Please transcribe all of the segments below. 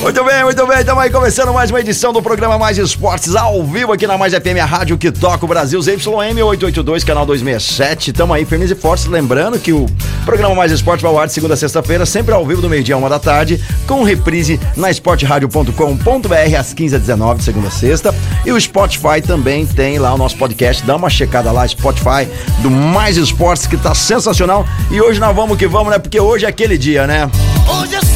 Muito bem, muito bem. Estamos aí começando mais uma edição do programa Mais Esportes ao vivo aqui na Mais FM, a rádio que toca o Brasil, ZYM 882, canal 267. Estamos aí firmes e fortes. Lembrando que o programa Mais Esportes vai ao ar de segunda a sexta-feira, sempre ao vivo do meio-dia a uma da tarde, com reprise na esportradio.com.br às 15 h 19 de segunda a sexta. E o Spotify também tem lá o nosso podcast. Dá uma checada lá, Spotify do Mais Esportes, que tá sensacional. E hoje nós vamos que vamos, né? Porque hoje é aquele dia, né? Hoje é.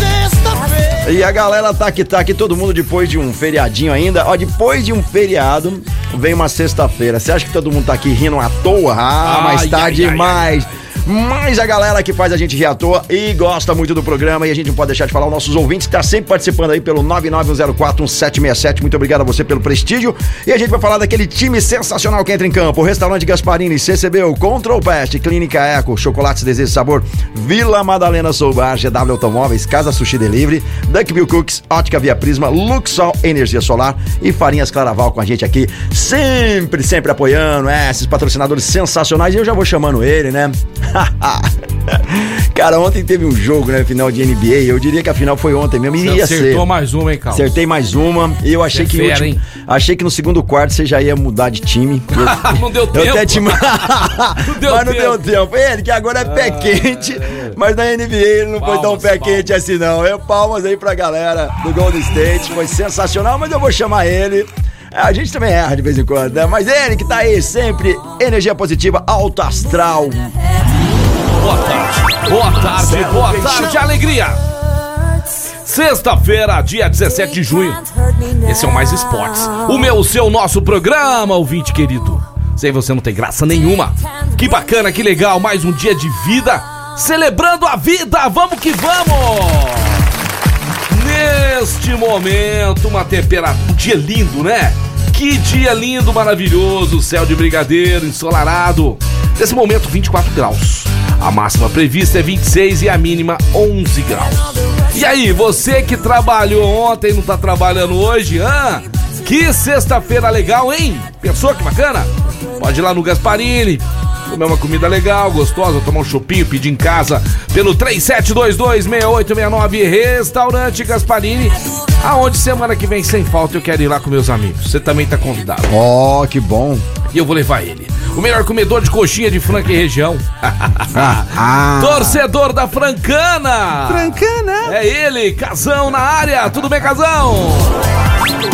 E a galera tá aqui, tá aqui, todo mundo depois de um feriadinho ainda. Ó, depois de um feriado, vem uma sexta-feira. Você acha que todo mundo tá aqui rindo à toa? Ah, Ai, mas tá ai, demais. Mas a galera que faz a gente rir à toa e gosta muito do programa e a gente não pode deixar de falar, os nossos ouvintes que tá sempre participando aí pelo 991041767. Muito obrigado a você pelo prestígio. E a gente vai falar daquele time sensacional que entra em campo. Restaurante Gasparini, CCBU, Control Pest, Clínica Eco, Chocolates Desejo e Sabor, Vila Madalena Soubar, GW Automóveis, Casa Sushi Delivery, Duckbill Cooks, Ótica Via Prisma, Luxol Energia Solar e Farinhas Claraval com a gente aqui, sempre, sempre apoiando, é, esses patrocinadores sensacionais. E eu já vou chamando ele, né? Cara, ontem teve um jogo, né? Final de NBA. Eu diria que a final foi ontem mesmo. Você Ia ser. acertou mais uma, hein, Carlos? Acertei mais uma. E eu achei que, é no fera, último- achei que no segundo quarto você já ia mudar de time. Eu- não deu eu tempo. até te... deu mas não deu tempo. tempo. Ele que agora é pé quente, mas na NBA ele não foi tão Palmas, pé palmas. quente assim não. Eu palmas aí pra galera do Golden State, foi sensacional, mas eu vou chamar ele. A gente também erra de vez em quando, né? Mas ele que tá aí sempre, energia positiva, alto astral. Boa tarde, boa tarde, boa tarde, alegria! Sexta-feira, dia 17 de junho. Esse é o Mais Esportes. O meu, o seu, nosso programa, ouvinte querido. Sem você não tem graça nenhuma. Que bacana, que legal, mais um dia de vida. Celebrando a vida, vamos que vamos! Neste momento, uma temperatura. Um dia lindo, né? Que dia lindo, maravilhoso. Céu de brigadeiro, ensolarado. Nesse momento, 24 graus. A máxima prevista é 26 e a mínima 11 graus. E aí, você que trabalhou ontem e não tá trabalhando hoje, hã? Que sexta-feira legal, hein? Pensou que bacana? Pode ir lá no Gasparini, comer uma comida legal, gostosa, tomar um chopinho, pedir em casa pelo 37226869 Restaurante Gasparini, aonde semana que vem sem falta eu quero ir lá com meus amigos. Você também tá convidado. Ó, que bom. E eu vou levar ele. O melhor comedor de coxinha de Franca e região. Ah. Torcedor da Francana. Francana. É ele, Casão na área. Tudo bem, Casão?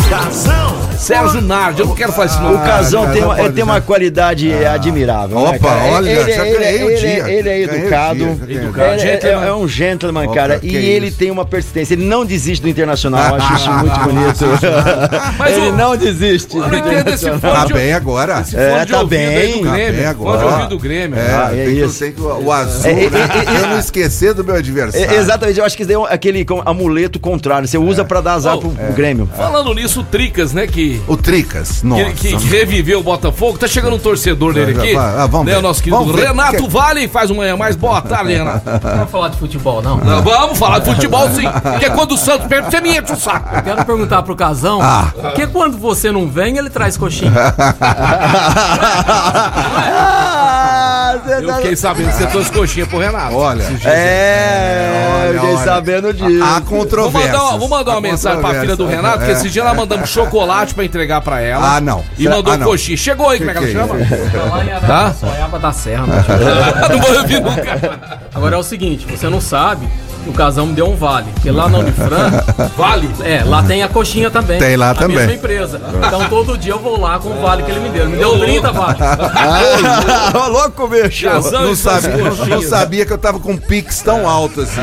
Casão. Sérgio Nardi, eu não quero falar esse nome. O Casão tem, uma, ele tem uma qualidade admirável. né, Opa, cara? olha, ele, já ganhei o dia. ele é educado. Educado, Ele é- gentleman. é, é um gentleman, Opa, cara. E é ele isso. tem uma persistência. Ele não desiste do internacional. Eu acho isso muito bonito. Mas ele o- não desiste. Eu do não entendo esse internacional. fone Tá bem agora. esse É, tá bem. do Tá Grêmio. bem Fone de agora. ouvido do Grêmio. É, Ah, é isso. tem que o azul, É, é, né? é, Eu não esquecer do meu adversário. Exatamente, eu acho que isso é aquele amuleto contrário. Você usa pra dar azar pro, pro Grêmio. Falando nisso, o Tricas, né, que... O Tricas, nossa. Que, que reviveu o Botafogo, tá chegando um torcedor dele Já, aqui. ah, vamos né, ver. o nosso querido Vamos ver. Renato Que- Vale faz uma manhã mais boa tarde, Renato. Não vamos falar de futebol, não. Não, Vamos falar de futebol sim, porque quando o Santos perde, você me enche o saco. Quero perguntar pro Casão, Ah. por que quando você não vem, ele traz coxinha? Ah, Eu tá- fiquei sabendo que você trouxe coxinha pro Renato. Olha. É, Olha, eu fiquei olha. sabendo disso. Há Vou controvérsias. mandar, uma- vou mandar uma mensagem pra filha do. Renato, que É. esse dia ela mandamos chocolate pra entregar pra ela. Ah, não. E mandou Ah, não. coxinha. Chegou aí, como é que ela Que chama? Em Tá? Araçoiaba da Serra. né? não vou ouvir nunca. Agora é o seguinte, você não sabe, o Casão me deu um vale. Porque lá na Unifran, Vale. é, lá tem a coxinha também. Tem lá a também. mesma empresa. Então todo dia eu vou lá com o vale que ele me deu. Ele me deu 30 vales. Ah, ô louco, bicho. Casão Não, sabia, não sabia que eu tava com um pix tão alto assim.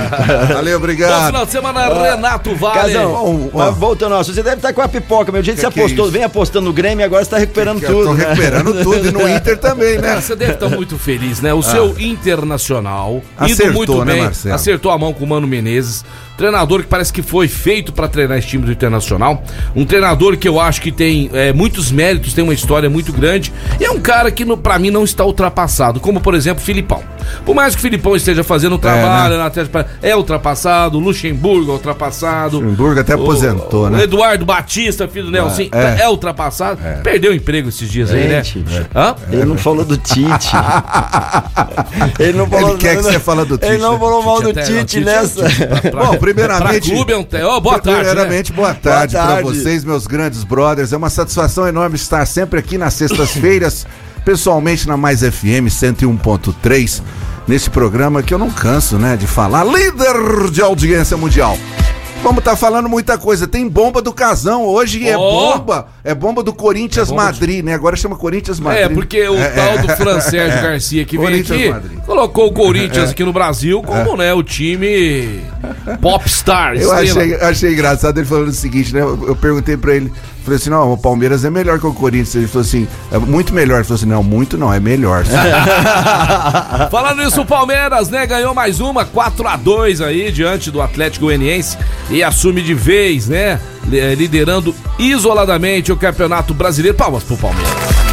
Valeu, Bom obrigado. final de semana, Renato Vale. Casão, Bom, mas ó. voltando ao você deve estar com a pipoca, meu. Jeito que Que você que é apostou, isso? vem apostando no Grêmio e agora você tá recuperando Eu tudo. tô né? recuperando tudo e no Inter também, né? Você deve estar muito feliz, né? O seu internacional, indo Acertou, muito né, bem, Marcelo? acertou a mão com Mano Menezes. Treinador que parece que foi feito pra treinar esse time do Internacional. Um treinador que eu acho que tem é, muitos méritos, tem uma história muito grande. E é um cara que, pra mim, não está ultrapassado. Como, por exemplo, Filipão. Por mais que o Filipão esteja fazendo um trabalho na Atlético Paranaense, é ultrapassado. O Luxemburgo é ultrapassado. Luxemburgo até aposentou, o, né? O Eduardo Batista, filho do Nelson, é. é, ultrapassado. Perdeu o emprego esses dias aí, né? Hã? Ele não falou do Tite. ele não falou Ele quer que você fale do Ele Tite, não né? falou mal do Até- Tite nessa. Bom, primeiramente- Pra clube é um. te- Ó, boa tarde. né? Primeiramente, boa tarde Boa pra tarde. vocês, meus grandes brothers. É uma satisfação enorme estar sempre aqui nas sextas-feiras, pessoalmente na Mais FM 101.3, nesse programa que eu não canso, né, de falar, líder de audiência mundial. Vamos estar falando muita coisa. Tem bomba do Casão hoje, é Ó. bomba. É bomba do Corinthians bomba Madrid, né? Agora chama Corinthians Madrid. É, porque o É, tal é. do Fran Sérgio Garcia que veio Corinthians aqui Madrid. colocou o Corinthians aqui no Brasil como, né, o time popstar. Eu achei, achei engraçado ele falando o seguinte, né? Eu, eu perguntei pra ele, falei assim, não, o Palmeiras é melhor que o Corinthians. Ele falou assim, é muito melhor. Ele falou assim, não, muito não, é melhor. Falando nisso, o Palmeiras, né, ganhou mais uma, 4 a 2 aí, diante do Atlético Goianiense e assume de vez, né, li- liderando isoladamente o Campeonato Brasileiro. Palmas pro Palmeiras.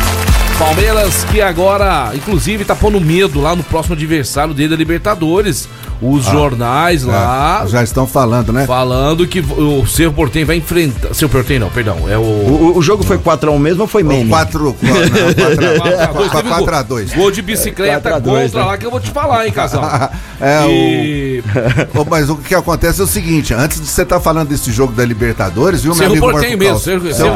Palmeiras que agora, inclusive, tá pondo medo lá no próximo adversário dele da Libertadores. Os jornais lá É, já estão falando, né? falando que o seu Portem vai enfrentar. Seu Portem não, perdão. É o. O, o jogo foi 4x1 mesmo ou foi meme? 4 a 2 Gol de bicicleta 4 a 2, contra né? lá que eu vou te falar, hein, casal. É, e... Ô, Mas o que acontece é o seguinte, antes de você estar falando desse jogo da Libertadores, viu, meu amigo Marco mesmo,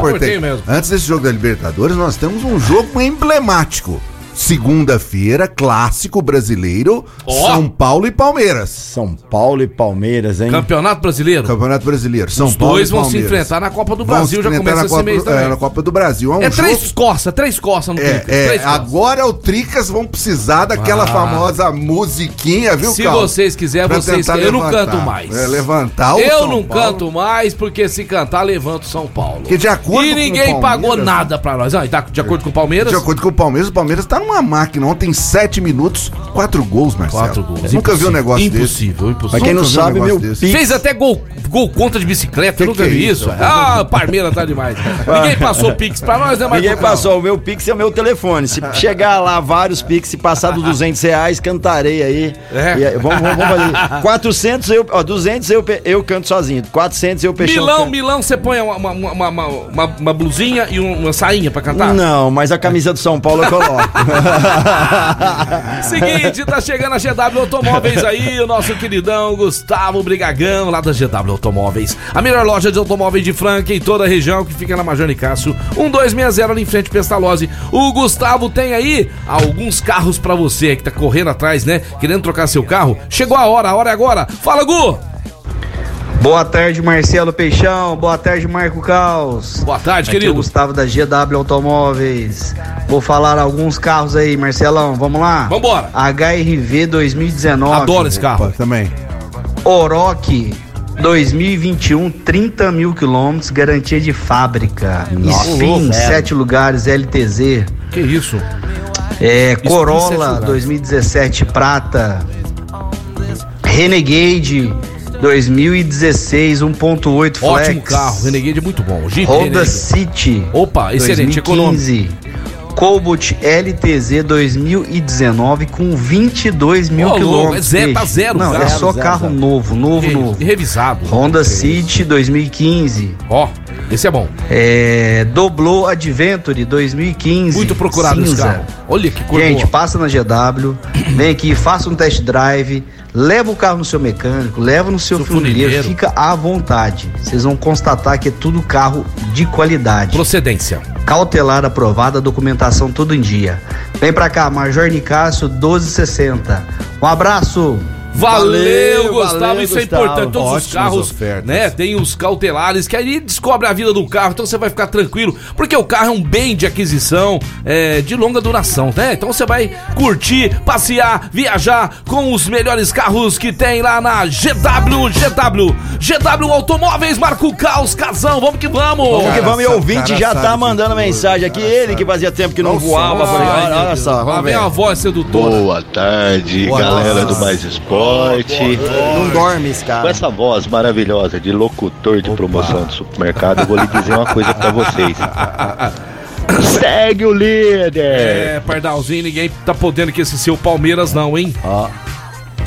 Porteño. Porteño mesmo. Antes desse jogo da Libertadores, nós temos um jogo emblemático. Segunda-feira, clássico brasileiro, Ó. São Paulo e Palmeiras. São Paulo e Palmeiras, hein? Campeonato Brasileiro? Campeonato Brasileiro. São Os Paulo dois e vão se enfrentar na Copa do Brasil, já começa na esse Copa, mês do- é, também. na Copa do Brasil. É um É três jogo coças, três coças no É, Tricas, é, agora o Tricas vão precisar daquela Ah. famosa musiquinha, viu, Se Carlos? vocês quiserem, vocês querem. Eu não canto mais. É, levantar o Eu São não Paulo. canto mais, porque se cantar, levanta o São Paulo. Porque de acordo e ninguém pagou Palmeiras- nada pra nós. Ah, de acordo com o Palmeiras? De acordo com o Palmeiras, o Palmeiras tá numa máquina. Ontem, sete minutos, quatro gols, Marcelo. Quatro gols. Nunca vi um negócio desse. Impossível, impossível. Pra quem não vi um sabe, meu desse. Fez até gol, gol contra de bicicleta, Que nunca que é vi isso? isso. Ah, Parmeira tá demais. Ninguém passou Pix pra nós, né, Marcos? Ninguém passou, o meu Pix é o meu telefone. Se chegar lá vários Pix, se passar dos 200 reais, cantarei aí. É. E vamos, vamos, vamos fazer. 400 eu, ó, 200 eu, eu canto sozinho. 400 eu peixão. Milão, canta. Milão, você põe uma, uma, uma, uma, uma- uma blusinha e um- uma sainha pra cantar? Não, mas a camisa do São Paulo eu coloco. Seguinte, tá chegando a GW Automóveis aí, o nosso queridão Gustavo Brigagão, lá da GW Automóveis. A melhor loja de automóveis de Franca em toda a região, que fica na Major Nicasso, 1260 ali em frente Pestalozzi. O Gustavo tem aí alguns carros pra você que tá correndo atrás, né? Querendo trocar seu carro. Chegou a hora, a hora é agora. Fala, Gu! Boa tarde, Marcelo Peixão. Boa tarde, Marco Caos. Boa tarde, Aqui é o querido. Gustavo da GW Automóveis. Vou falar alguns carros aí, Marcelão. Vamos lá? Vambora. HRV 2019. Adoro esse carro. Pô, também. Oroque 2021, 30 mil quilômetros, garantia de fábrica. Spin, 7 lugares, LTZ. Que isso? É, sete Corolla lugares. 2017 prata. Renegade 2016 1.8 flex. Ótimo carro. Renegade é muito bom. Jeep Honda Renegade. City. Opa, excelente, econômico. 2015. Cobalt LTZ 2019 com 22 mil louco, quilômetros. é zero, tá zero, Não, zero, é só zero, carro zero. novo, novo, novo. E revisado. Honda City 2015. Ó, esse é bom. É, Doblô Adventure 2015. Muito procurado esse cinza. carro. Olha que cor Gente, boa. passa na GW, vem aqui, faça um test drive, leva o carro no seu mecânico, leva no seu, Seu funileiro, funileiro. fica à vontade. Vocês vão constatar que é tudo carro de qualidade. Procedência. Cautelar aprovada, documentação tudo em dia. Vem pra cá, Major Nicásio 1260. Um abraço! Valeu, Valeu, Gustavo. valeu, Isso é Gustavo. importante. Todos os Ótimas carros, ofertas. né? Tem os cautelares que aí descobre a vida do carro. Então você vai ficar tranquilo, porque o carro é um bem de aquisição é, de longa duração, né? Então você vai curtir, passear, viajar com os melhores carros que tem lá na GW, GW, GW Automóveis, Marco Caos, Casão. Vamos que vamos. Vamos que vamos, e o ouvinte já tá mandando tudo, mensagem aqui. cara Ele que fazia tempo que não Não voava. Ai, Olha, olha só, vamos vem ver. a voz sedutora. Boa tarde, Boa galera tarde. do Mais Esporte. Esporte. Não dorme esse Com cara. essa voz maravilhosa de locutor de promoção de supermercado, eu vou lhe dizer uma coisa pra vocês. Segue o líder! É, Pardalzinho, ninguém tá podendo que esse seu Palmeiras não, hein? Ó.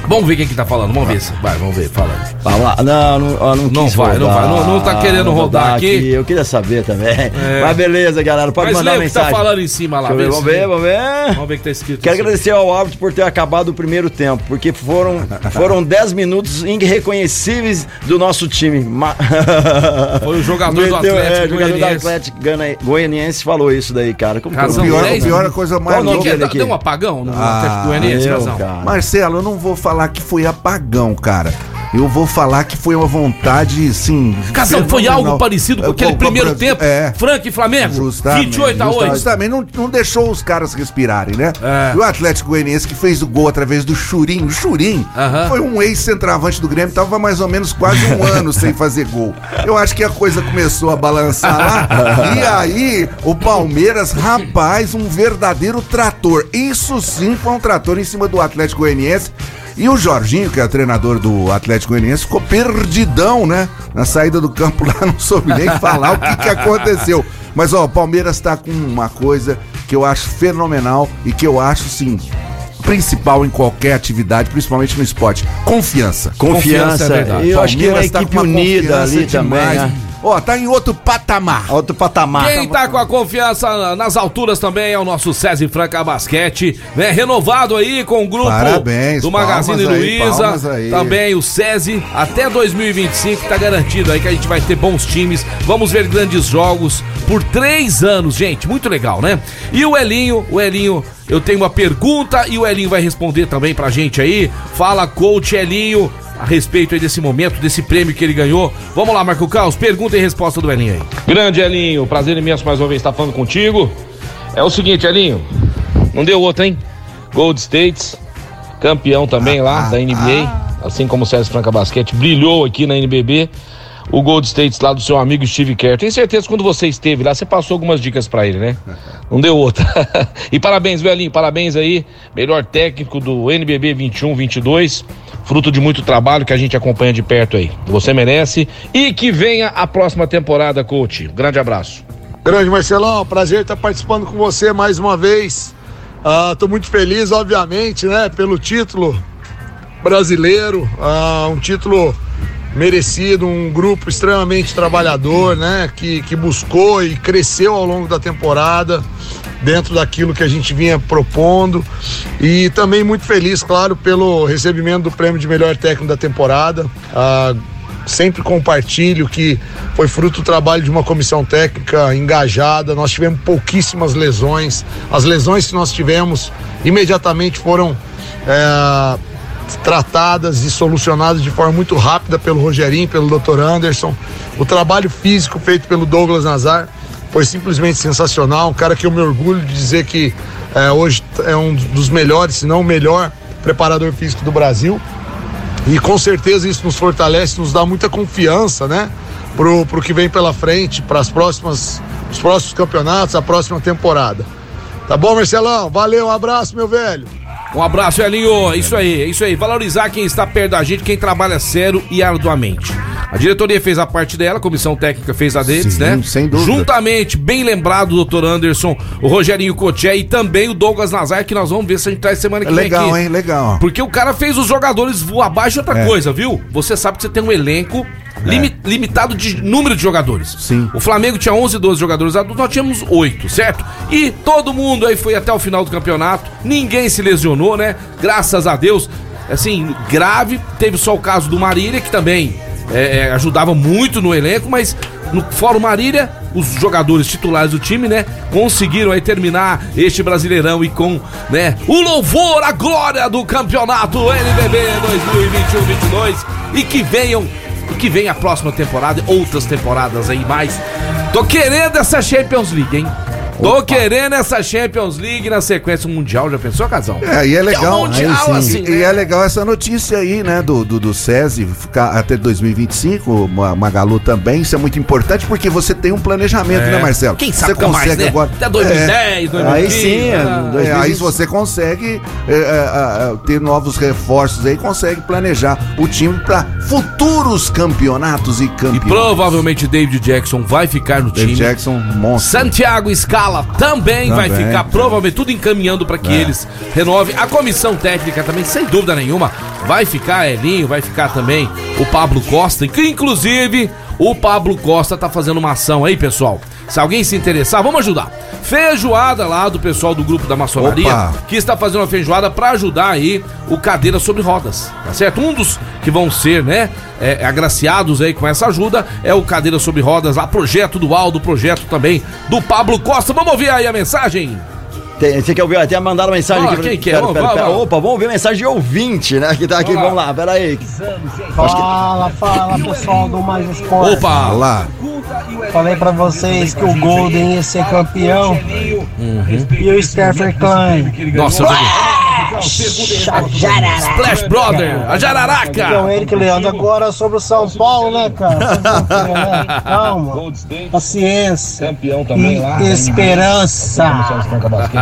Vamos ver quem que tá falando, vamos ver. Vai, vamos ver, fala. Vai lá. Não, não, não, Não quis vai, não rodar. vai. Não- não tá querendo Não vou rodar dar aqui. Eu queria saber também. É. Mas beleza, galera. Pode Mas mandar lê o que tá mensagem. falando em cima lá, ver, vamos ver, vamos ver. Vamos ver o que tá escrito. Quero agradecer ao árbitro por ter acabado o primeiro tempo, porque foram, foram 10 minutos irreconhecíveis do nosso time. Foi o jogador do Meteu- Atlético é, jogador do Goianiense. Atlético Gana- Goianiense falou isso daí, cara. Como eu- Pior, dez pior a coisa mais o louca. é? aqui? Deu um apagão no Ah, Atlético Goianiense, eu, Casão? cara. Marcelo, eu não vou falar que foi apagão, cara. Eu vou falar que foi uma vontade, assim. Casão, foi algo parecido com É, aquele com- primeiro com- tempo. É. Franca e Flamengo. Justamente, 28 a 8. justamente. Também não, não deixou os caras respirarem, né? É. E o Atlético Goianiense que fez o gol através do Churim. O Churim Aham. foi um ex-centroavante do Grêmio, tava mais ou menos quase um ano sem fazer gol. Eu acho que a coisa começou a balançar lá. e aí, o Palmeiras, rapaz, um verdadeiro trator. Isso sim foi um trator em cima do Atlético Goianiense. E o Jorginho, que é o treinador do Atlético Goianiense, ficou perdidão, né? Na saída do campo lá, não soube nem falar o que, que aconteceu. Mas, ó, o Palmeiras tá com uma coisa que eu acho fenomenal e que eu acho, sim, principal em qualquer atividade, principalmente no esporte. Confiança. Confiança. Confiança, é verdade. eu acho que uma Palmeiras tá equipe com uma unida ali também, demais. né? Ó, tá em outro patamar. Outro patamar. Quem tá com a confiança nas alturas também é o nosso César Franca Basquete, né? Renovado aí com o grupo Parabéns, do Magazine Luiza. aí. Também o SESI, até 2025 tá garantido aí que a gente vai ter bons times. Vamos ver grandes jogos por três anos, gente. Muito legal, né? E o Elinho, o Elinho, eu tenho uma pergunta e o Elinho vai responder também pra gente aí. Fala, coach Elinho. A respeito aí desse momento, desse prêmio que ele ganhou. Vamos lá, Marco Caos, pergunta e resposta do Elinho aí. Grande Elinho, prazer imenso mais uma vez estar falando contigo. É o seguinte, Elinho, não deu outro, hein? Gold States, campeão também lá da NBA, assim como o César Franca Basquete, brilhou aqui na NBB. O Gold States lá do seu amigo Steve Kerr. Tenho certeza que quando você esteve lá, você passou algumas dicas pra ele, né? Não deu outra. e parabéns, Belinho, parabéns aí. Melhor técnico do NBB 21-22. Fruto de muito trabalho que a gente acompanha de perto aí. Você merece. E que venha a próxima temporada, coach. Grande abraço. Grande Marcelão, prazer estar participando com você mais uma vez. Estou muito feliz, obviamente, né, pelo título brasileiro, ah, um título merecido, um grupo extremamente trabalhador, né, que, que buscou e cresceu ao longo da temporada dentro daquilo que a gente vinha propondo e também muito feliz, claro, pelo recebimento do prêmio de melhor técnico da temporada. Ah, sempre compartilho que foi fruto do trabalho de uma comissão técnica engajada. Nós tivemos pouquíssimas lesões. As lesões que nós tivemos imediatamente foram é, tratadas e solucionadas de forma muito rápida pelo Rogerinho, pelo Dr. Anderson. O trabalho físico feito pelo Douglas Nazar foi simplesmente sensacional. Um cara que eu me orgulho de dizer que é, hoje é um dos melhores, se não o melhor preparador físico do Brasil. E com certeza isso nos fortalece, nos dá muita confiança, né? Pro, pro que vem pela frente, para as próximas, os próximos campeonatos, a próxima temporada. Tá bom, Marcelão? Valeu, um abraço, meu velho. Um abraço, Elinho. Isso aí, é isso aí. Valorizar quem está perto da gente, quem trabalha sério e arduamente. A diretoria fez a parte dela, a comissão técnica fez a deles, Sim, né? sem dúvida. Juntamente, bem lembrado, o Dr. Anderson, o Rogerinho Coché e também o Douglas Nazar, que nós vamos ver se a gente traz semana que vem Legal, hein? Legal. Porque o cara fez os jogadores voar abaixo de outra É. coisa, viu? Você sabe que você tem um elenco limi- limitado de número de jogadores. Sim. O Flamengo tinha 11, 12 jogadores adultos, nós tínhamos 8, certo? E todo mundo aí foi até o final do campeonato, ninguém se lesionou, né? Graças a Deus. Assim, grave, teve só o caso do Marília, que também é, é, ajudava muito no elenco, mas no Fórum Marília, os jogadores titulares do time, né, conseguiram aí terminar este Brasileirão e com, né, o louvor, a glória do campeonato NBB 2021-22 e que venham, e que venha a próxima temporada, outras temporadas aí mais. Tô querendo essa Champions League, hein? Tô querendo essa Champions League na sequência mundial, já pensou, Casão? É, e é legal. mundial, Aí sim. assim, e, né? e é legal essa notícia aí, né, do, do, do SESI ficar até 2025, o Ma- Magalu também, isso é muito importante porque você tem um planejamento, É. né, Marcelo? Quem sabe você fica mais, né? agora. Até 2010, 2015. Aí sim, ah, é, É, aí você consegue é, é, é, ter novos reforços aí, consegue planejar o time para futuros campeonatos e E campeões. provavelmente David Jackson vai ficar no David time. Jackson, monstro. Santiago Scala também, vai Também. ficar, provavelmente, tudo encaminhando para que É. eles renovem. A comissão técnica também, sem dúvida nenhuma, vai ficar Elinho, vai ficar também o Pablo Costa, que inclusive o Pablo Costa tá fazendo uma ação aí, pessoal. Se alguém se interessar, vamos ajudar. Feijoada lá do pessoal do grupo da maçonaria, Opa. que está fazendo uma feijoada para ajudar aí o Cadeira sobre Rodas, tá certo? Um dos que vão ser, né, é, agraciados aí com essa ajuda é o Cadeira sobre Rodas, lá, projeto do Aldo, projeto também do Pablo Costa. Vamos ouvir aí a mensagem? Tem- você quer ouvir? Até mandaram mensagem Ah, aqui. quem que é? Pera, pera, pera. vamos. Opa, vamos ver mensagem de ouvinte, né? Que tá aqui. Vamos lá. pera aí. Fala, fala pessoal do Mais Esporte. Opa! Lá. Falei pra vocês que o Golden ia ser campeão e o Stephen Klein. Nossa, eu. Splash Brother, a Jararaca! Então, Eric Leandro, agora sobre o São Paulo, né, cara? Né? Calma, paciência e esperança.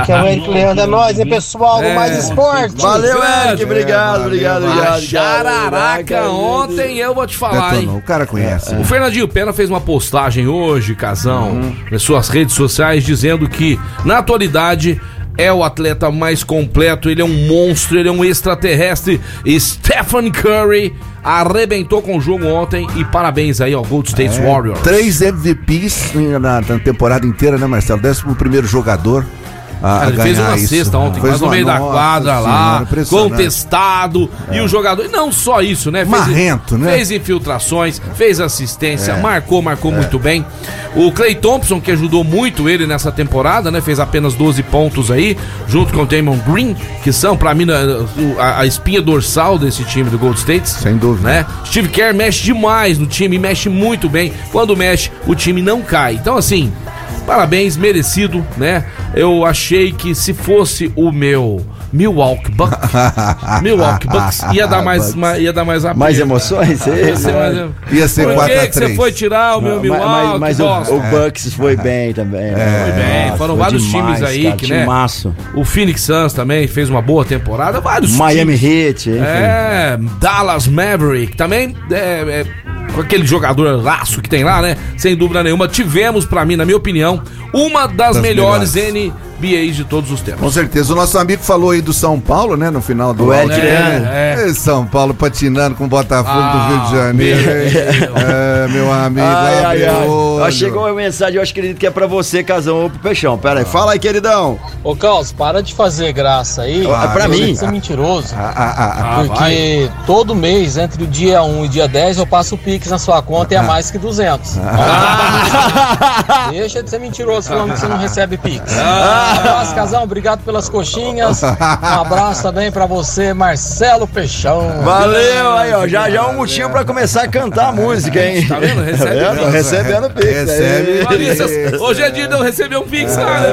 Que é o Eric Leandro, é nóis, hein, pessoal do Mais Esporte. Valeu, Eric. É, Obrigado, obrigado, A obrigado. Jararaca ontem, eu vou te falar, hein? o cara conhece. O Fernandinho Pena fez uma postagem hoje, Casão, nas suas redes sociais, dizendo que, na atualidade, é o atleta mais completo, ele é um monstro, ele é um extraterrestre. Stephen Curry arrebentou com o jogo ontem e parabéns aí ao Gold State Warriors. Três MVPs na, na temporada inteira, né, Marcelo? Décimo primeiro jogador a, Cara, a ele fez ganhar uma isso. cesta ontem, Fez quase no meio da quadra senhora, lá, contestado. E o jogador. e Não só isso, né? Fez, Marrento, né? Fez infiltrações, fez assistência, É. marcou, marcou muito bem. O Clay Thompson, que ajudou muito ele nessa temporada, né? Fez apenas 12 pontos aí, junto com o Damon Green, que são, pra mim, né, a, a espinha dorsal desse time do Gold State. Sem dúvida. Né? Steve Kerr mexe demais no time, mexe muito bem. Quando mexe, o time não cai. Então, assim, parabéns, merecido, né? Eu achei que se fosse o meu Milwaukee Bucks, Milwaukee Bucks ia dar mais, ma- ia dar mais. Mais emoções? Ia ser mais- Ia ser Por 4 que que você 3. foi tirar o meu Mas, Milwaukee, mas, mas o, o Bucks foi bem também. né? Foi bem, Nossa, foram foi vários demais, times aí cara, que, né? timaço. O Phoenix Suns também fez uma boa temporada, vários Miami times. Heat, enfim. É, Dallas Maverick também é, é, com aquele jogador laço que tem lá, né? Sem dúvida nenhuma, tivemos pra mim, na minha opinião, uma das, Das melhores, melhores. NBAs de todos os tempos. Com certeza. O nosso amigo falou aí do São Paulo, né? No final do O Eric áudio. Leandro. É, É, São Paulo patinando com o Botafogo Ah, do Rio de Janeiro. meu. É, meu amigo. Ai, ai, abre ai. chegou uma mensagem, eu acredito que é pra você, Casão, ou pro Peixão. Pera aí, fala aí, queridão. Ô, Carlos, para de fazer graça aí. É pra mim. Você é mentiroso. Ah, ah, ah, ah. Ah, vai. Porque todo mês, entre o dia 1 e o dia 10, eu passo o Pix na sua conta e é mais que 200. Deixa de ser mentiroso falando que você não recebe Pix. Um abraço, casão. Obrigado pelas coxinhas. Um abraço também pra você, Marcelo Peixão. Valeu aí, ó. Já já um motivo pra começar a cantar a música, hein? Tá vendo? Recebe Tá vendo? Pix. Recebendo Pix. Recebe. aí. Hoje é dia de eu receber um Pix, cara.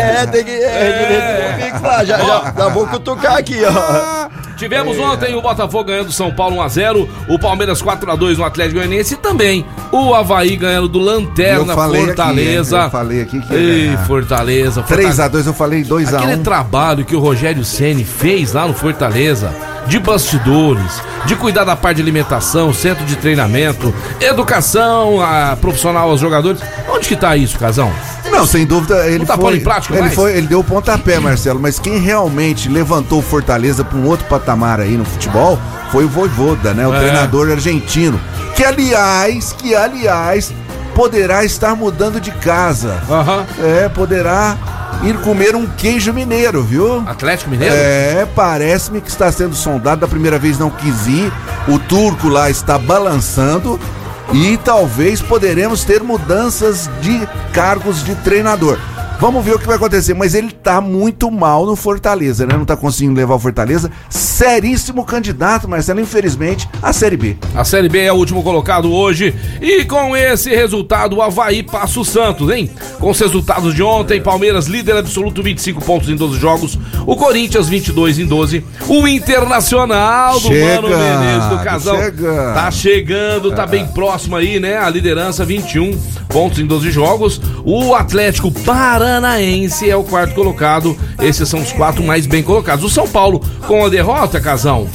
É, tem que. É, tem que receber Pix lá. Já, já, já vou cutucar aqui, ó. Tivemos ontem o Botafogo ganhando do São Paulo 1x0, o Palmeiras 4x2 no Atlético Goianiense e também o Havaí ganhando do Lanterna Fortaleza. aqui? Eu falei aqui que Ei, ganhar. Fortaleza. 3x2, eu falei 2x1. Aquele trabalho que o Rogério Ceni fez lá no Fortaleza, de bastidores, de cuidar da parte de alimentação, centro de treinamento, educação a, profissional aos jogadores. Onde que tá isso, Casão? Não, sem dúvida, ele tá foi, ele mais? foi, ele deu o pontapé, Marcelo, mas quem realmente levantou o Fortaleza para um outro patamar aí no futebol foi o Voivoda, né? O É. treinador argentino, que aliás, que aliás poderá estar mudando de casa. Aham. É, poderá ir comer um queijo mineiro, viu? Atlético Mineiro? É, parece-me que está sendo sondado. Da primeira vez não quis ir. O turco lá está balançando. E talvez poderemos ter mudanças de cargos de treinador. Vamos ver o que vai acontecer. Mas ele tá muito mal no Fortaleza, né? Não tá conseguindo levar o Fortaleza. Seríssimo candidato, Marcelo, infelizmente, à Série B. A Série B é o último colocado hoje. E com esse resultado, o Havaí passa o Santos, hein? Com os resultados de ontem, Palmeiras líder absoluto, 25 pontos em 12 jogos. O Corinthians, 22 em 12. O Internacional do Chega, Mano Menezes, do Casão. chega. Tá chegando, tá bem próximo aí, né? A liderança, 21 pontos em 12 jogos. O Atlético Paranaense é o quarto colocado. Esses são os quatro mais bem colocados. O São Paulo, com a derrota, Casão,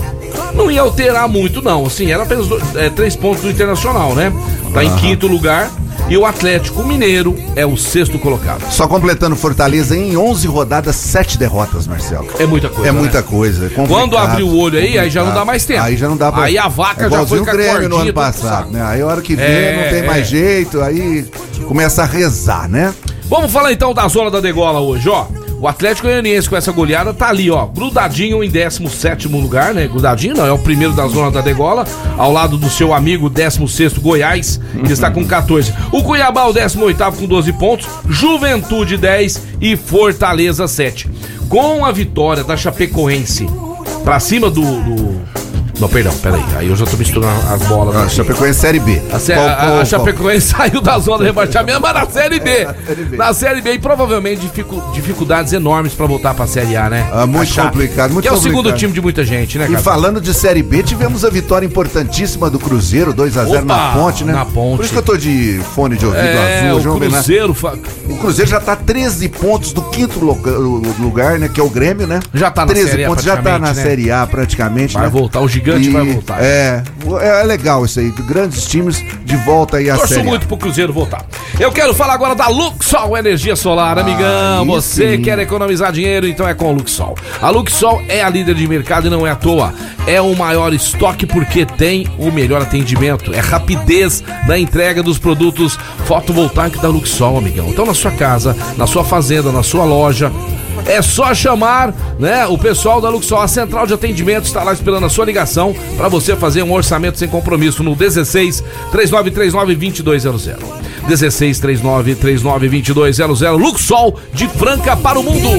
não ia alterar muito, não. Assim, era apenas é, três pontos do Internacional, né? Tá em quinto lugar. E o Atlético Mineiro é o sexto colocado. Só completando Fortaleza em 11 rodadas, 7 derrotas, Marcelo. É muita coisa. É né? muita coisa. é Quando abrir o olho aí, aí já não dá mais tempo. Aí já não dá pra. Aí a vaca é já foi o Grêmio no ano passado, né? Aí a hora que vem É, não tem mais jeito, aí começa a rezar, né? Vamos falar então da zona da degola hoje, ó. O Atlético Goianiense com essa goleada tá ali, ó, grudadinho em 17 lugar, né? Grudadinho não, é o primeiro da zona da degola, ao lado do seu amigo 16 Goiás, que está com 14. O Cuiabá, o 18 com 12 pontos, Juventude 10 e Fortaleza 7. Com a vitória da Chapecoense pra cima do. do- Não, perdão, peraí. Aí eu já tô misturando as bolas. A aqui. Chapecoense Série B. A, Sé- Qual- a- qual- a Chapecoense saiu da zona de rebaixamento, mas na Série B. Série B. Na Série B e provavelmente dificu- dificuldades enormes pra voltar pra Série A, né? Ah, muito A Chape, complicado, muito Que é o segundo time de muita gente, né, E cara? falando de Série B, tivemos a vitória importantíssima do Cruzeiro, 2x0 na ponte, né? na Ponte. Por isso que eu tô de fone de ouvido É, azul. o. Cruzeiro fa- O Cruzeiro já tá 13 pontos do quinto lugar, né? Que é o Grêmio, né? Já tá na 13 Série A pontos, já tá na né? Série A praticamente. Vai né? voltar, o gigante vai voltar. É, é legal isso aí. Grandes times de volta aí à Torço Série A. muito pro Cruzeiro voltar. Eu quero falar agora da Luxol Energia Solar, amigão. Você sim. quer economizar dinheiro, então é com a Luxol. A Luxol é a líder de mercado e não é à toa. É o maior estoque porque tem o melhor atendimento. É rapidez na entrega dos produtos fotovoltaicos da Luxol, amigão. Então na sua casa, na sua fazenda, na sua loja, é só chamar, né, o pessoal da Luxol, a central de atendimento está lá esperando a sua ligação para você fazer um orçamento sem compromisso no 16 3939 2200. 16 3939 2200. Luxol de Franca para o mundo.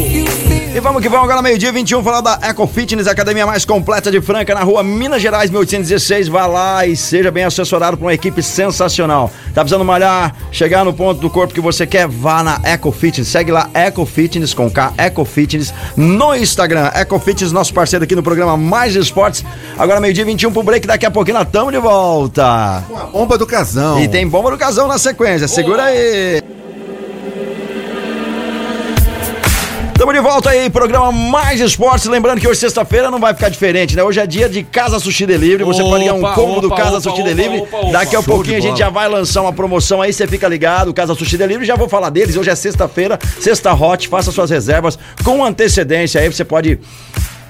E vamos que vamos agora, meio-dia 21, falar da Eco Fitness, a academia mais completa de Franca, na rua Minas Gerais, 1816. Vá lá e seja bem assessorado por uma equipe sensacional. Tá precisando malhar, chegar no ponto do corpo que você quer? Vá na Eco Fitness. Segue lá, Eco Fitness com K, Eco Fitness no Instagram. Eco Fitness, nosso parceiro aqui no programa Mais Esportes. Agora, meio-dia 21 pro break, daqui a pouquinho nós estamos de volta. Bomba do casão. E tem bomba do casão na sequência, segura aí. Estamos de volta aí, programa Mais Esportes. Lembrando que hoje, sexta-feira, não vai ficar diferente, né? Hoje é dia de Casa Sushi Delivery. Você pode ganhar um Opa, combo do opa, Casa opa, Sushi opa, Delivery. opa, opa. Daqui a pouquinho a gente já vai lançar uma promoção aí, você fica ligado. Casa Sushi Delivery, já vou falar deles. Hoje é sexta-feira, sexta hot. Faça suas reservas com antecedência aí. Você pode.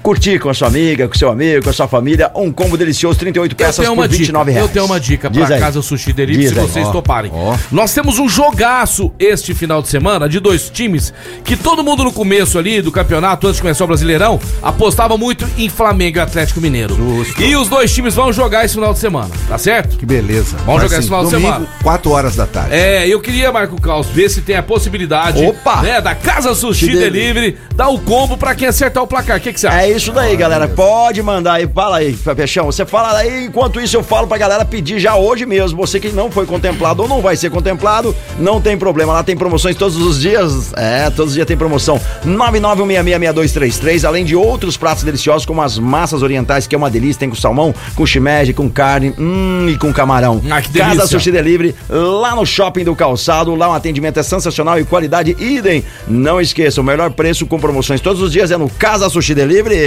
Curtir com a sua amiga, com seu amigo, com a sua família, um combo delicioso, 38 Eu peças por uma dica. 29 Eu reais. tenho uma dica Diz pra aí. Casa Sushi Delivery, Diz se aí. vocês Ó, toparem. ó. Nós temos um jogaço este final de semana de dois times que todo mundo no começo ali do campeonato, antes de começar o Brasileirão, apostava muito em Flamengo e Atlético Mineiro. Justo. E os dois times vão jogar esse final de semana, tá certo? Que beleza. Vamos Vai jogar sim, esse final de domingo, semana. 4 horas da tarde. É, eu queria, Marco Caos, ver se tem a possibilidade Opa! né, da Casa Sushi Sushi Delivery dar o combo pra quem acertar o placar. O que, que você acha? É isso daí, galera. Pode mandar aí. Fala aí, Peixão. Você fala aí, enquanto isso eu falo pra galera pedir já hoje mesmo. Você que não foi contemplado ou não vai ser contemplado, não tem problema. Lá tem promoções todos os dias. É, todos os dias tem promoção. 991666233, além de outros pratos deliciosos como as massas orientais, que é uma delícia. Tem com salmão, com shimeji, com carne hum, e com camarão. Ah, que delícia. Casa Sushi Delivery, lá no Shopping do Calçado. Lá o atendimento é sensacional e qualidade idem. Não esqueça, o melhor preço com promoções todos os dias é no Casa Sushi Delivery.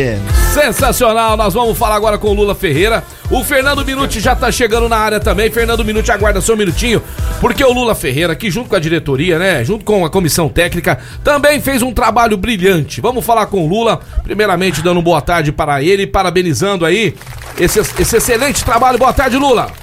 Sensacional, nós vamos falar agora com o Lula Ferreira. O Fernando Minuti já tá chegando na área também. Fernando Minuti, aguarda só um minutinho, porque o Lula Ferreira, aqui junto com a diretoria, né, junto com a comissão técnica, também fez um trabalho brilhante. Vamos falar com o Lula, primeiramente dando boa tarde para ele, parabenizando aí esse, esse excelente trabalho. Boa tarde, Lula.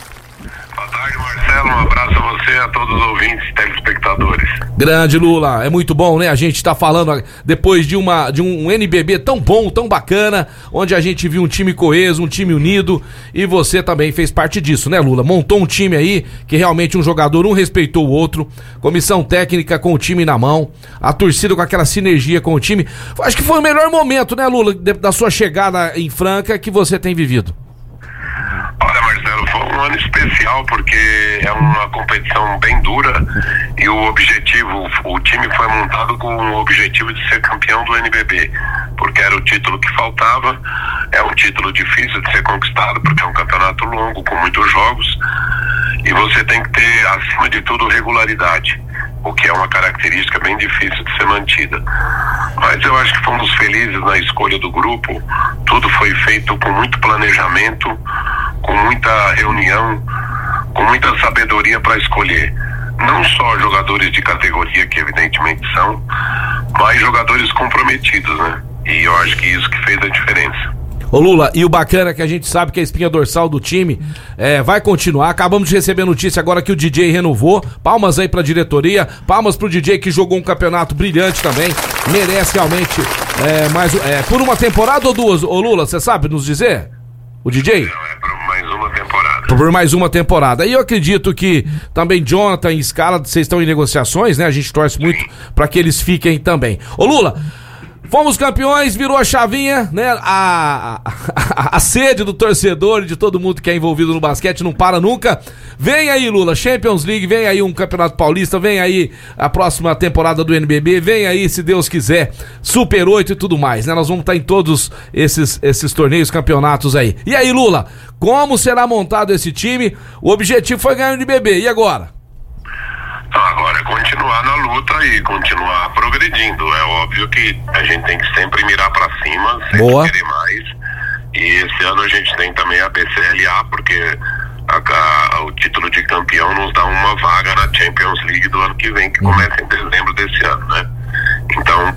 Marcelo. Um abraço a você a todos os ouvintes telespectadores. Grande Lula, é muito bom, né? A gente tá falando depois de uma de um NBB tão bom, tão bacana, onde a gente viu um time coeso, um time unido e você também fez parte disso, né, Lula? Montou um time aí que realmente um jogador um respeitou o outro, comissão técnica com o time na mão, a torcida com aquela sinergia com o time. Acho que foi o melhor momento, né, Lula, da sua chegada em Franca que você tem vivido. Olha, Marcelo, foi um ano especial porque é uma competição bem dura e o objetivo, o time foi montado com o objetivo de ser campeão do NBB, porque era o título que faltava. É um título difícil de ser conquistado porque é um campeonato longo com muitos jogos e você tem que ter acima de tudo regularidade o que é uma característica bem difícil de ser mantida. Mas eu acho que fomos felizes na escolha do grupo, tudo foi feito com muito planejamento, com muita reunião, com muita sabedoria para escolher. Não só jogadores de categoria, que evidentemente são, mas jogadores comprometidos, né? E eu acho que isso que fez a diferença. Ô Lula, e o bacana é que a gente sabe que a espinha dorsal do time é, vai continuar. Acabamos de receber notícia agora que o DJ renovou. Palmas aí pra diretoria, palmas pro DJ que jogou um campeonato brilhante também. Merece realmente é, mais é, por uma temporada ou duas, ô Lula, você sabe nos dizer? O DJ? Não, é por mais uma temporada. Por mais uma temporada. E eu acredito que também Jonathan e Scala, vocês estão em negociações, né? A gente torce muito para que eles fiquem também. Ô Lula, Fomos campeões, virou a chavinha, né? A, a, a, sede do torcedor e de todo mundo que é envolvido no basquete não para nunca. Vem aí, Lula, Champions League, vem aí um Campeonato Paulista, vem aí a próxima temporada do NBB, vem aí, se Deus quiser, Super 8 e tudo mais, né? Nós vamos estar em todos esses, esses torneios, campeonatos aí. E aí, Lula, como será montado esse time? O objetivo foi ganhar o NBB, e agora? Então agora é continuar na luta e continuar progredindo. É óbvio que a gente tem que sempre mirar para cima, sempre Boa. querer mais. E esse ano a gente tem também a BCLA, porque a, a, o título de campeão nos dá uma vaga na Champions League do ano que vem, que começa em dezembro desse ano, né? Então,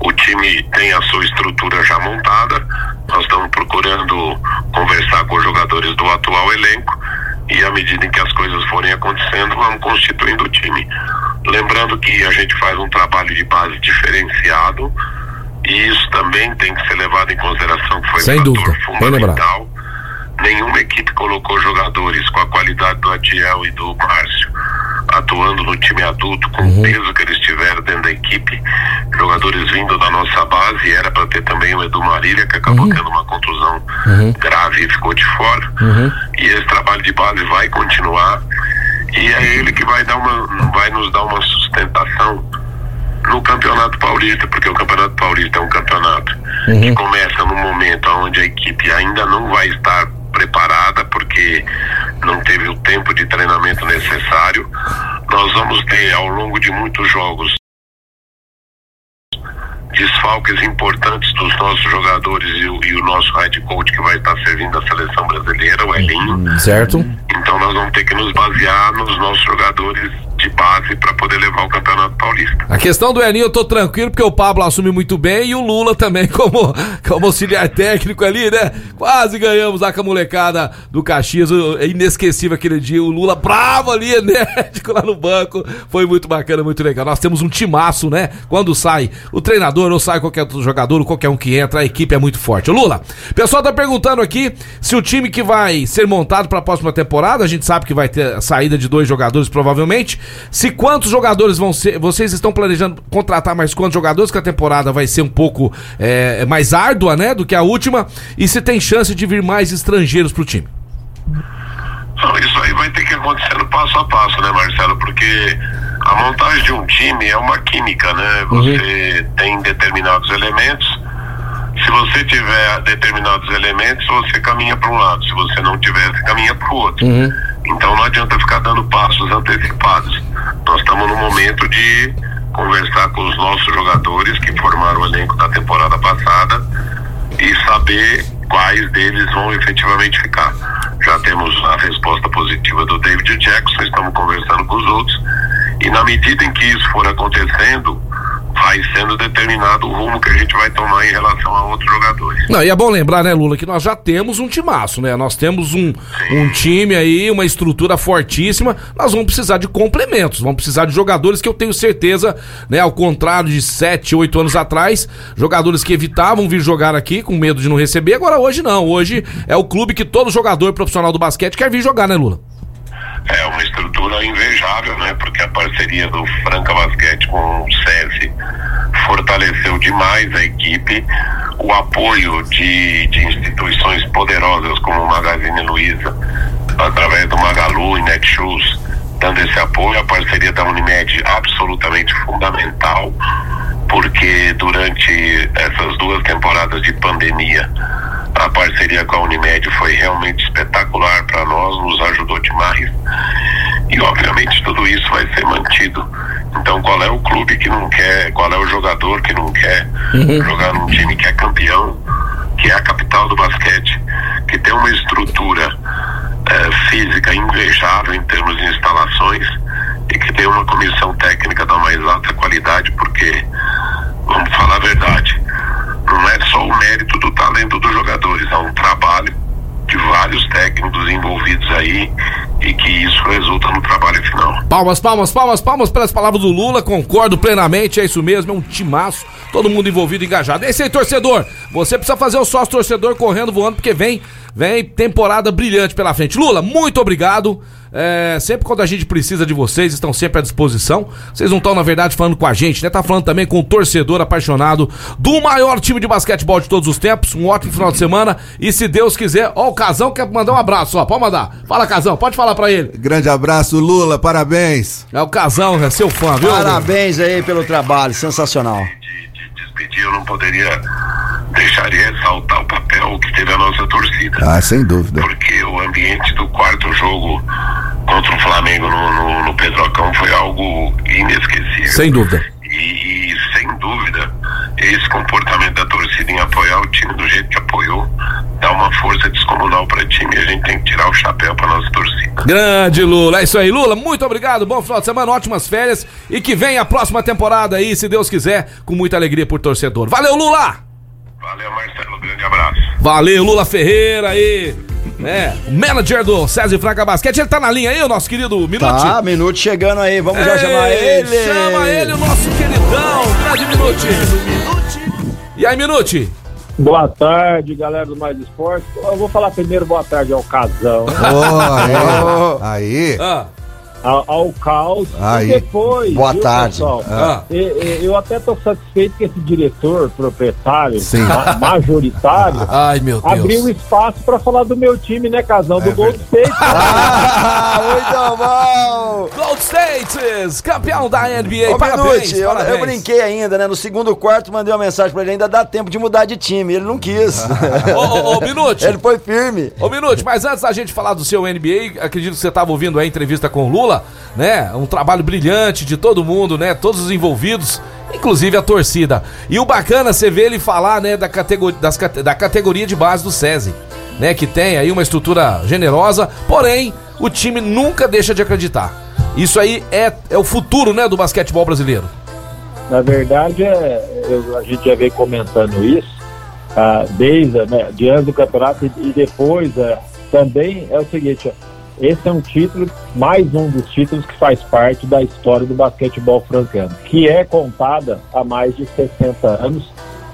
o time tem a sua estrutura já montada. Nós estamos procurando conversar com os jogadores do atual elenco e à medida em que as coisas forem acontecendo, vamos constituindo o time. Lembrando que a gente faz um trabalho de base diferenciado e isso também tem que ser levado em consideração que foi Sem um dúvida. fundamental. Nenhuma equipe colocou jogadores com a qualidade do Adiel e do Márcio atuando no time adulto com Uhum. o peso que eles tiveram dentro da equipe, jogadores vindo da nossa base, era para ter também o Edu Marília, que acabou tendo uma contusão Uhum. grave e ficou de fora. E esse trabalho de base vai continuar. E é ele que vai dar uma, vai nos dar uma sustentação no Campeonato Paulista, porque o Campeonato Paulista é um campeonato que começa no momento onde a equipe ainda não vai estar preparada, porque não teve o tempo de treinamento necessário. Nós vamos ter ao longo de muitos jogos desfalques importantes dos nossos jogadores e o, e o nosso head coach que vai estar servindo a seleção brasileira, o Elinho. Certo? Então nós vamos ter que nos basear nos nossos jogadores de base para poder levar o Campeonato Paulista. A questão do Elinho eu tô tranquilo porque o Pablo assume muito bem e o Lula também como, como auxiliar técnico ali, né? Quase ganhamos a molecada do Caxias. o- É inesquecível aquele dia. O Lula bravo ali, enérgico lá no banco. Foi muito bacana, muito legal. Nós temos um timaço, né? Quando sai o treinador ou sai qualquer outro jogador, ou qualquer um que entra, a equipe é muito forte. Ô, Lula, o pessoal tá perguntando aqui se o time que vai ser montado para a próxima temporada, a gente sabe que vai ter a saída de dois jogadores provavelmente. Se quantos jogadores vão ser, vocês estão planejando contratar mais quantos jogadores que a temporada vai ser um pouco é, mais árdua, né, do que a última, e se tem chance de vir mais estrangeiros pro time. Isso aí vai ter que acontecer no passo a passo, né, Marcelo? Porque a montagem de um time é uma química, né? Você tem determinados elementos. Se você tiver determinados elementos, você caminha para um lado. Se você não tiver, você caminha para o outro. Então não adianta ficar dando passos antecipados. Nós estamos no momento de conversar com os nossos jogadores que formaram o elenco da temporada passada e saber quais deles vão efetivamente ficar. Já temos a resposta positiva do David Jackson, estamos conversando com os outros e na medida em que isso for acontecendo, vai sendo determinado o rumo que a gente vai tomar em relação a outros jogadores. Não, e é bom lembrar, né, Lula, que nós já temos um timaço, né? Nós temos um, um time aí, uma estrutura fortíssima. Nós vamos precisar de complementos, vamos precisar de jogadores que eu tenho certeza, né, ao contrário de 7, 8 anos atrás, jogadores que evitavam vir jogar aqui com medo de não receber. Agora hoje não, hoje é o clube que todo jogador profissional do basquete quer vir jogar, né, Lula? É uma estrutura invejável, né? Porque a parceria do Franca Basquete com o SESI fortaleceu demais a equipe. O apoio de, de instituições poderosas como o Magazine Luiza, através do Magalu e Netshoes, dando esse apoio. A parceria da Unimed absolutamente fundamental, porque durante essas duas temporadas de pandemia, a parceria com a Unimed foi realmente espetacular para nós, nos ajudou demais. E obviamente tudo isso vai ser mantido. Então qual é o clube que não quer, qual é o jogador que não quer jogar num time que é campeão, que é a capital do basquete, que tem uma estrutura eh, física invejável em termos de instalações e que tem uma comissão técnica da mais alta qualidade, porque vamos falar a verdade, não é só o mérito do talento dos jogadores, é um trabalho de vários técnicos envolvidos aí e que isso resulta no trabalho final. Palmas, palmas, palmas, palmas pelas palavras do Lula, concordo plenamente, é isso mesmo, é um timaço, todo mundo envolvido, engajado. Isso aí, torcedor, você precisa fazer o sócio torcedor correndo, voando, porque vem, vem temporada brilhante pela frente. Lula, muito obrigado. É, sempre quando a gente precisa de vocês, estão sempre à disposição. Vocês não estão, na verdade, falando com a gente, né? Tá falando também com o torcedor apaixonado do maior time de basquetebol de todos os tempos. Um ótimo final de semana. E se Deus quiser, ó, o Casão quer mandar um abraço, ó. Pode mandar. Fala, Casão, pode falar pra ele. Grande abraço, Lula, parabéns. É o Casão, é seu fã, viu? Parabéns aí pelo trabalho, sensacional. Despedir, eu não poderia deixar de ressaltar o papel que teve a nossa torcida. Ah, sem dúvida. Porque o ambiente do quarto jogo contra o Flamengo no, no, no Pedrocão foi algo inesquecível. Sem dúvida. E, e, sem dúvida, esse comportamento da torcida em apoiar o time do jeito que apoiou dá uma força descomunal para o time e a gente tem que tirar o chapéu para nossa torcida. Grande Lula, é isso aí, Lula. Muito obrigado, bom final de semana, ótimas férias e que venha a próxima temporada aí, se Deus quiser, com muita alegria por torcedor. Valeu, Lula! Valeu, Marcelo, grande abraço. Valeu, Lula Ferreira aí. É, o manager do César Franca Basquete, ele tá na linha aí, o nosso querido Minuti? Tá, Minuti chegando aí, vamos já chamar ele. Chama ele, o nosso queridão, grande Minuti. E aí, Minuti? Boa tarde, galera do Mais Esporte. Eu vou falar primeiro boa tarde ao Casão. Oh, é. Aí. Ah. Ao, ao caos. Aí. E depois. Boa viu, tarde. pessoal? Ah. E- e- Eu até tô satisfeito que esse diretor, proprietário, Sim. ma- majoritário, Ai, meu Deus. abriu espaço pra falar do meu time, né, Casão? Do É Gold State. Ah, muito bom! Gold States, campeão da NBA. Ô, parabéns, Minuti, eu, parabéns. eu brinquei ainda, né? No segundo quarto, mandei uma mensagem pra ele, ainda dá tempo de mudar de time. Ele não quis. Ô, ô, ô, Minuti. Ele foi firme. Ô, Minuti, mas antes da gente falar do seu NBA, acredito que você estava ouvindo a entrevista com o Lula, né? Um trabalho brilhante de todo mundo, né? Todos os envolvidos, inclusive a torcida. E o bacana você vê ele falar, né, da categoria, das, da categoria de base do SESI, né? Que tem aí uma estrutura generosa, porém, o time nunca deixa de acreditar. Isso aí é, é o futuro, né, do basquetebol brasileiro. Na verdade, é, eu- a gente já veio comentando isso ah, desde né, antes do campeonato e, e depois é, também é o seguinte: ó, esse é um título, mais um dos títulos que faz parte da história do basquetebol francano, que é contada há mais de 60 anos,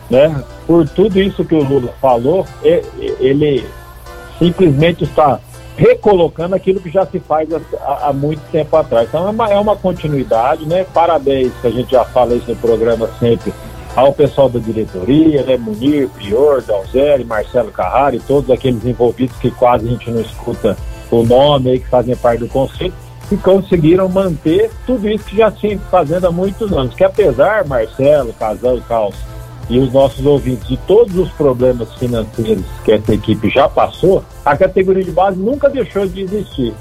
né? Por tudo isso que o Lula falou, ele simplesmente está recolocando aquilo que já se faz há, muito tempo atrás. Então é uma, é uma continuidade, né? Parabéns, que a gente já fala isso no programa sempre, ao pessoal da diretoria, né? Munir, Prior, Dalzeri, Marcelo Carrari, todos aqueles envolvidos que quase a gente não escuta o nome aí, que fazem parte do conselho, que conseguiram manter tudo isso que já tinha fazendo há muitos anos. Que apesar, Marcelo, Casal e Caos, e os nossos ouvintes de todos os problemas financeiros que essa equipe já passou, a categoria de base nunca deixou de existir.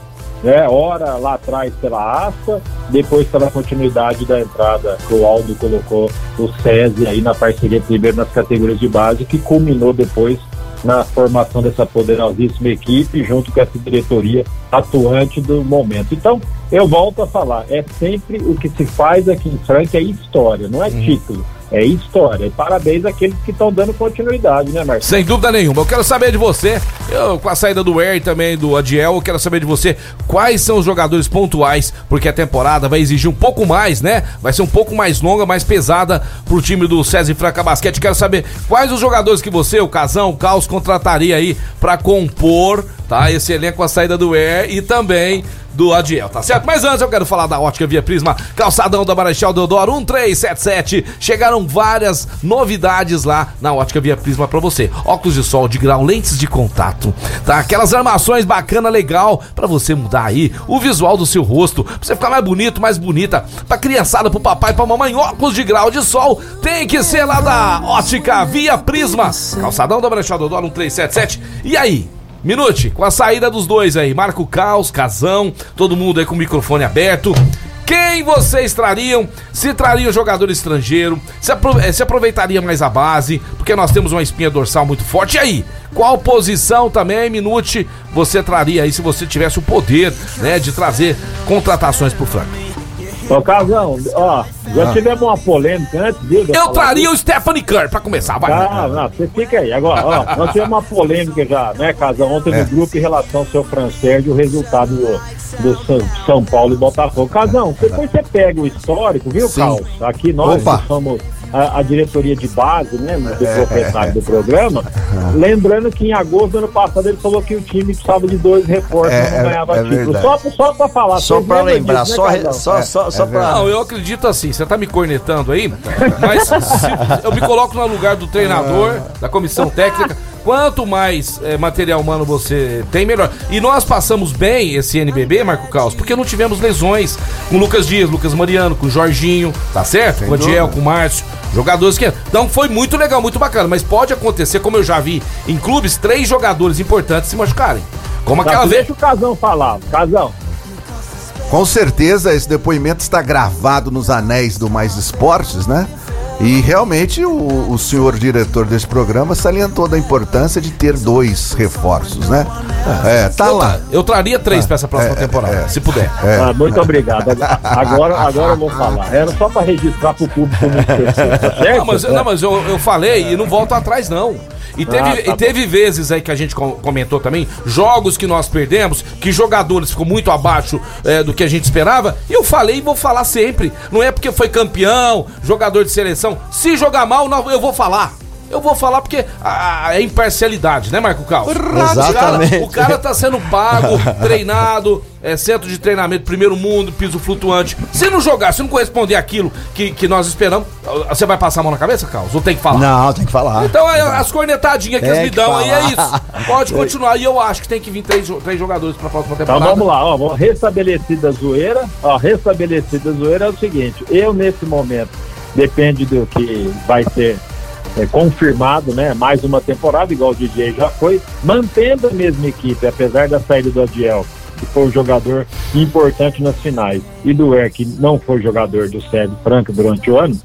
Né? Ora lá atrás pela ASPA, depois pela continuidade da entrada que o Aldo colocou o SESI aí na parceria primeiro nas categorias de base, que culminou depois na formação dessa poderosíssima equipe, junto com essa diretoria atuante do momento. Então, eu volto a falar, é sempre o que se faz aqui em Franca é história, não é título. É história. E parabéns àqueles que estão dando continuidade, né, Marcos? Sem dúvida nenhuma. Eu quero saber de você, eu, com a saída do Air também do Adiel, eu quero saber de você quais são os jogadores pontuais, porque a temporada vai exigir um pouco mais, né? Vai ser um pouco mais longa, mais pesada pro time do César Franca Basquete. Quero saber quais os jogadores que você, o Casão, o Caos, contrataria aí pra compor, tá? Esse elenco com a saída do Air e também do Adiel, tá certo? Mas antes eu quero falar da Ótica Via Prisma, calçadão da Marechal Deodoro 1377. Chegaram várias novidades lá na Ótica Via Prisma pra você. Óculos de sol de grau, lentes de contato, tá? Aquelas armações bacana, legal, pra você mudar aí o visual do seu rosto, pra você ficar mais bonito, mais bonita, pra criançada, pro papai, pra mamãe, óculos de grau de sol, tem que ser lá da Ótica Via Prisma. Calçadão da Marechal Deodoro 1377. E aí? Minute, com a saída dos dois aí, Marco Caos, Casão, todo mundo aí com o microfone aberto. Quem vocês trariam? Se trariam jogador estrangeiro? Se, apro eh, se aproveitaria mais a base? Porque nós temos uma espinha dorsal muito forte. E aí? Qual posição também, Minute, você traria aí se você tivesse o poder, né, de trazer contratações pro Franca? Ô, Casão, ó, já Ah. tivemos uma polêmica antes de Eu traria o Stephanie Kerr pra começar, vai. Tá, não, você fica aí. Agora, ó, nós tivemos uma polêmica já, né, Casão, ontem É. no grupo em relação ao seu Francérgio, o resultado do, do São, São Paulo e Botafogo. Casão, depois você pega o histórico, viu, Sim. Carlos? Aqui nós somos a, a diretoria de base, né, do É, proprietário do programa, lembrando que em agosto do ano passado ele falou que o time precisava de dois reforços, É, não é- ganhava é título. Só, só pra falar. Só pra lembrar, disso, só né, só- só- só pra- Não, eu acredito assim, você tá me cornetando aí, mas se- eu me coloco no lugar do treinador, da comissão técnica. Quanto mais eh, material humano você tem, melhor. E nós passamos bem esse NBB, Marco Caos, porque não tivemos lesões com Lucas Dias, Lucas Mariano, com Jorginho, tá certo? Com o Adiel, com o Márcio, jogadores que. Então foi muito legal, muito bacana, mas pode acontecer, como eu já vi em clubes, três jogadores importantes se machucarem. Como Tá, aquela vez. Deixa o Casão falar. Casão. Com certeza esse depoimento está gravado nos anéis do Mais Esportes, né? E realmente o, o senhor diretor desse programa salientou da importância de ter dois reforços, né? É, tá eu, lá. eu traria três pra essa próxima É, temporada, se puder. É. Ah, muito obrigado. Agora, agora eu vou falar. Era só para registrar pro público não esquecer, tá certo? Não, mas, não, mas eu, eu falei e não volto atrás, não. E teve, Ah, tá e teve vezes aí que a gente com- comentou também, jogos que nós perdemos, que jogadores ficou muito abaixo é, do que a gente esperava. E eu falei e vou falar sempre. Não é porque foi campeão, jogador de seleção. Se jogar mal, não, eu vou falar. Eu vou falar porque a, a- é imparcialidade, né, Marco Carlos? Exatamente. O cara, o cara tá sendo pago, treinado, é centro de treinamento, primeiro mundo, piso flutuante. Se não jogar, se não corresponder aquilo que, que nós esperamos, você vai passar a mão na cabeça, Carlos? Ou tem que falar? Não, tem que falar. Então é as cornetadinhas que Tem eles me dão aí é isso. Pode continuar. E eu acho que tem que vir três, três jogadores pra próxima Então temporada. vamos lá, ó, vamos- restabelecida a zoeira. Ó, restabelecida a zoeira é o seguinte: eu nesse momento, depende do que vai ser é, confirmado, né? Mais uma temporada, igual o DJ já foi, mantendo a mesma equipe, apesar da saída do Adiel, que foi um jogador importante nas finais, e do Er, que não foi jogador do Sérgio Franca durante o ano.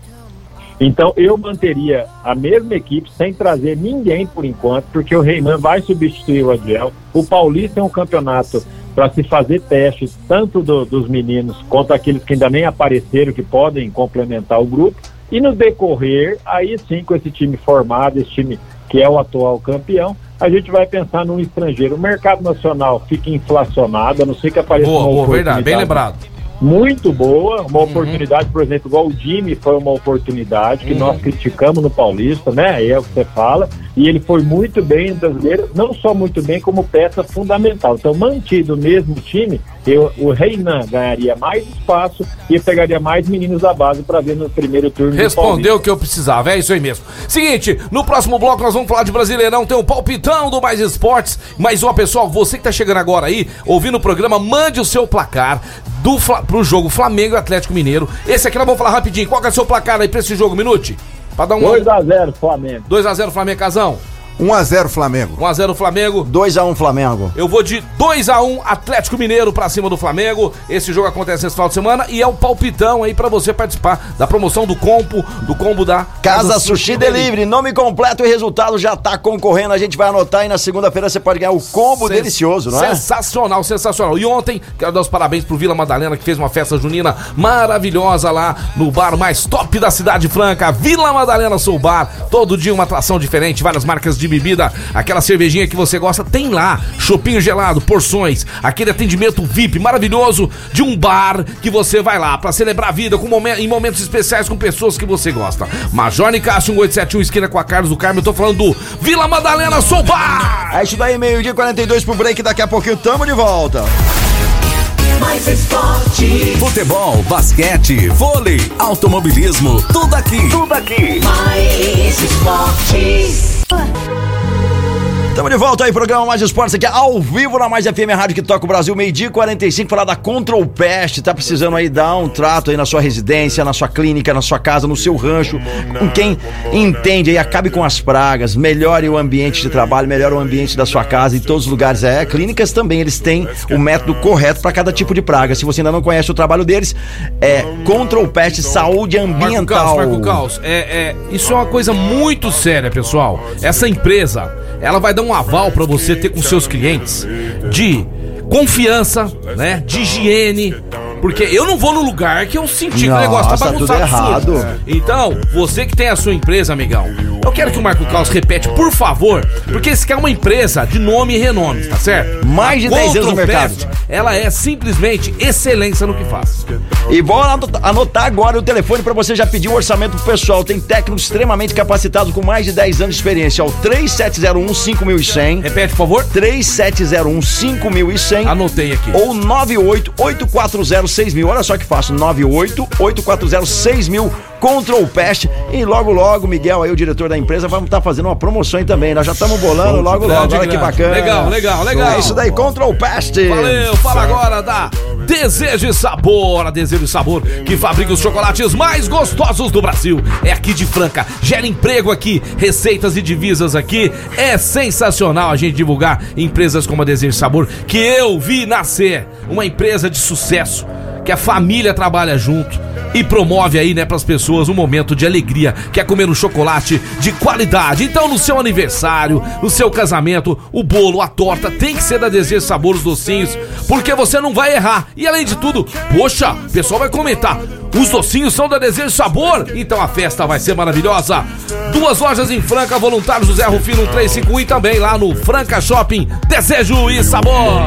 Então eu manteria a mesma equipe sem trazer ninguém por enquanto, porque o Reinan vai substituir o Adiel. O Paulista é um campeonato para se fazer testes, tanto do- dos meninos quanto aqueles que ainda nem apareceram, que podem complementar o grupo. E no decorrer, aí sim, com esse time formado, esse time que é o atual campeão, a gente vai pensar num estrangeiro. O mercado nacional fica inflacionado, a não ser que apareça Boa, uma boa, verdade. Bem lembrado. Muito boa, uma oportunidade, por exemplo, igual o Jimmy foi uma oportunidade que Uhum. nós criticamos no Paulista, né? Aí é o que você fala, e ele foi muito bem em brasileiro, não só muito bem, como peça fundamental. Então, mantido o mesmo time, eu, o Reinan ganharia mais espaço e pegaria mais meninos da base para ver no primeiro turno do Respondeu o que eu precisava, é isso aí mesmo. Seguinte, no próximo bloco nós vamos falar de Brasileirão, tem um palpitão do Mais Esportes. Mas, ó, pessoal, você que tá chegando agora aí, ouvindo o programa, mande o seu placar do, pro jogo Flamengo e Atlético Mineiro. Esse aqui nós vamos falar rapidinho. Qual que é o seu placar aí pra esse jogo, Minute? Pra dar um 2x0 Flamengo. 2x0 Flamengo, Casão. 1x0 Flamengo. 1x0 Flamengo. 2x1 Flamengo. Eu vou de 2x1 Atlético Mineiro pra cima do Flamengo. Esse jogo acontece esse final de semana e é o palpitão aí pra você participar da promoção do combo, do combo da Casa Sushi Delivery, nome completo e resultado já tá concorrendo. A gente vai anotar e na segunda-feira você pode ganhar o combo Sens- delicioso, não é? Sensacional, sensacional. E ontem, quero dar os parabéns pro Vila Madalena, que fez uma festa junina maravilhosa lá no bar mais top da Cidade Franca, Vila Madalena Soul Bar. Todo dia uma atração diferente, várias marcas de bebida. Aquela cervejinha que você gosta, tem lá. Chopinho gelado, porções, aquele atendimento VIP maravilhoso de um bar que você vai lá pra celebrar a vida com momen- em momentos especiais com pessoas que você gosta. Major Nicásio 1871, esquina com a Carlos do Carmo. Eu tô falando do Vila Madalena Soul Bar. É isso daí, meio-dia 42 pro break. Daqui a pouquinho tamo de volta. Mais esporte. Futebol, basquete, vôlei, automobilismo, tudo aqui. Tudo aqui. Mais esporte. Tamo de volta aí, programa Mais Esportes aqui ao vivo na Mais FM Rádio que toca o Brasil, meio-dia e 45, falar da Control Pest. Tá precisando aí dar um trato aí na sua residência, na sua clínica, na sua casa, no seu rancho, com quem entende aí, acabe com as pragas, melhore o ambiente de trabalho, melhore o ambiente da sua casa em todos os lugares. É, clínicas também, eles têm o método correto para cada tipo de praga. Se você ainda não conhece o trabalho deles, é Control Pest Saúde Marco Ambiental. Caos, Marco Caos, é, é, isso é uma coisa muito séria, pessoal. Essa empresa, ela vai dar um aval pra você ter com seus clientes de confiança, né? De higiene. Porque eu não vou no lugar que eu senti que o negócio tá Nossa, bagunçado tudo errado. Então, você que tem a sua empresa, amigão, eu quero que o Marco Caos repete, por favor, porque esse aqui é uma empresa de nome e renome, tá certo? Mais de A 10 anos no mercado. Pest, Ela é simplesmente excelência no que faz. E vou anot- anotar agora o telefone para você já pedir o orçamento pro pessoal. Tem técnicos extremamente capacitados com mais de 10 anos de experiência. É o 3701 5100. Repete, por favor. 3701 5100. Anotei aqui. Ou 98 840 6000. Olha só que fácil. 98 840 6000. Control Pest. E logo, logo, Miguel, aí, o diretor da empresa, vamos estar fazendo uma promoção aí também. Nós já estamos bolando logo, logo. grande, Olha que bacana. Legal, legal, legal. É isso daí, Control Pest. Valeu, fala agora da Desejo e Sabor, a Desejo e Sabor, que fabrica os chocolates mais gostosos do Brasil. É aqui de Franca, gera emprego aqui, receitas e divisas aqui. É sensacional a gente divulgar empresas como a Desejo e Sabor, que eu vi nascer. Uma empresa de sucesso, que a família trabalha junto e promove aí, né, pras pessoas um momento de alegria, que é comer um chocolate de qualidade. Então, no seu aniversário, no seu casamento, o bolo, a torta tem que ser da Desejo Sabor os docinhos, porque você não vai errar. E além de tudo, poxa, o pessoal vai comentar. Os docinhos são da Desejo Sabor, então a festa vai ser maravilhosa. Duas lojas em Franca, voluntário José Rufino 135 e também lá no Franca Shopping, Desejo e Sabor.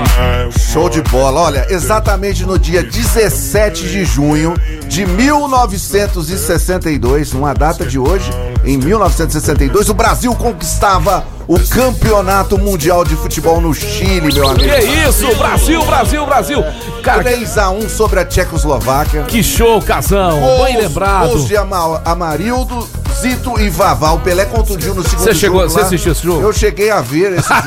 Show de bola. Olha, exatamente no dia 17 de junho de 1962, numa data de hoje, em 1962, o Brasil conquistava o Campeonato Mundial de Futebol no Chile, meu amigo. Que isso, Brasil, Brasil, Brasil. Cara, 3x1 sobre a Tchecoslováquia. Que show, Casão. Bem lembrado. Gols de Ama- Amarildo, Zito e Vavá. O Pelé contundiu no segundo Você chegou- jogo você assistiu esse jogo? Eu cheguei a ver esse jogo.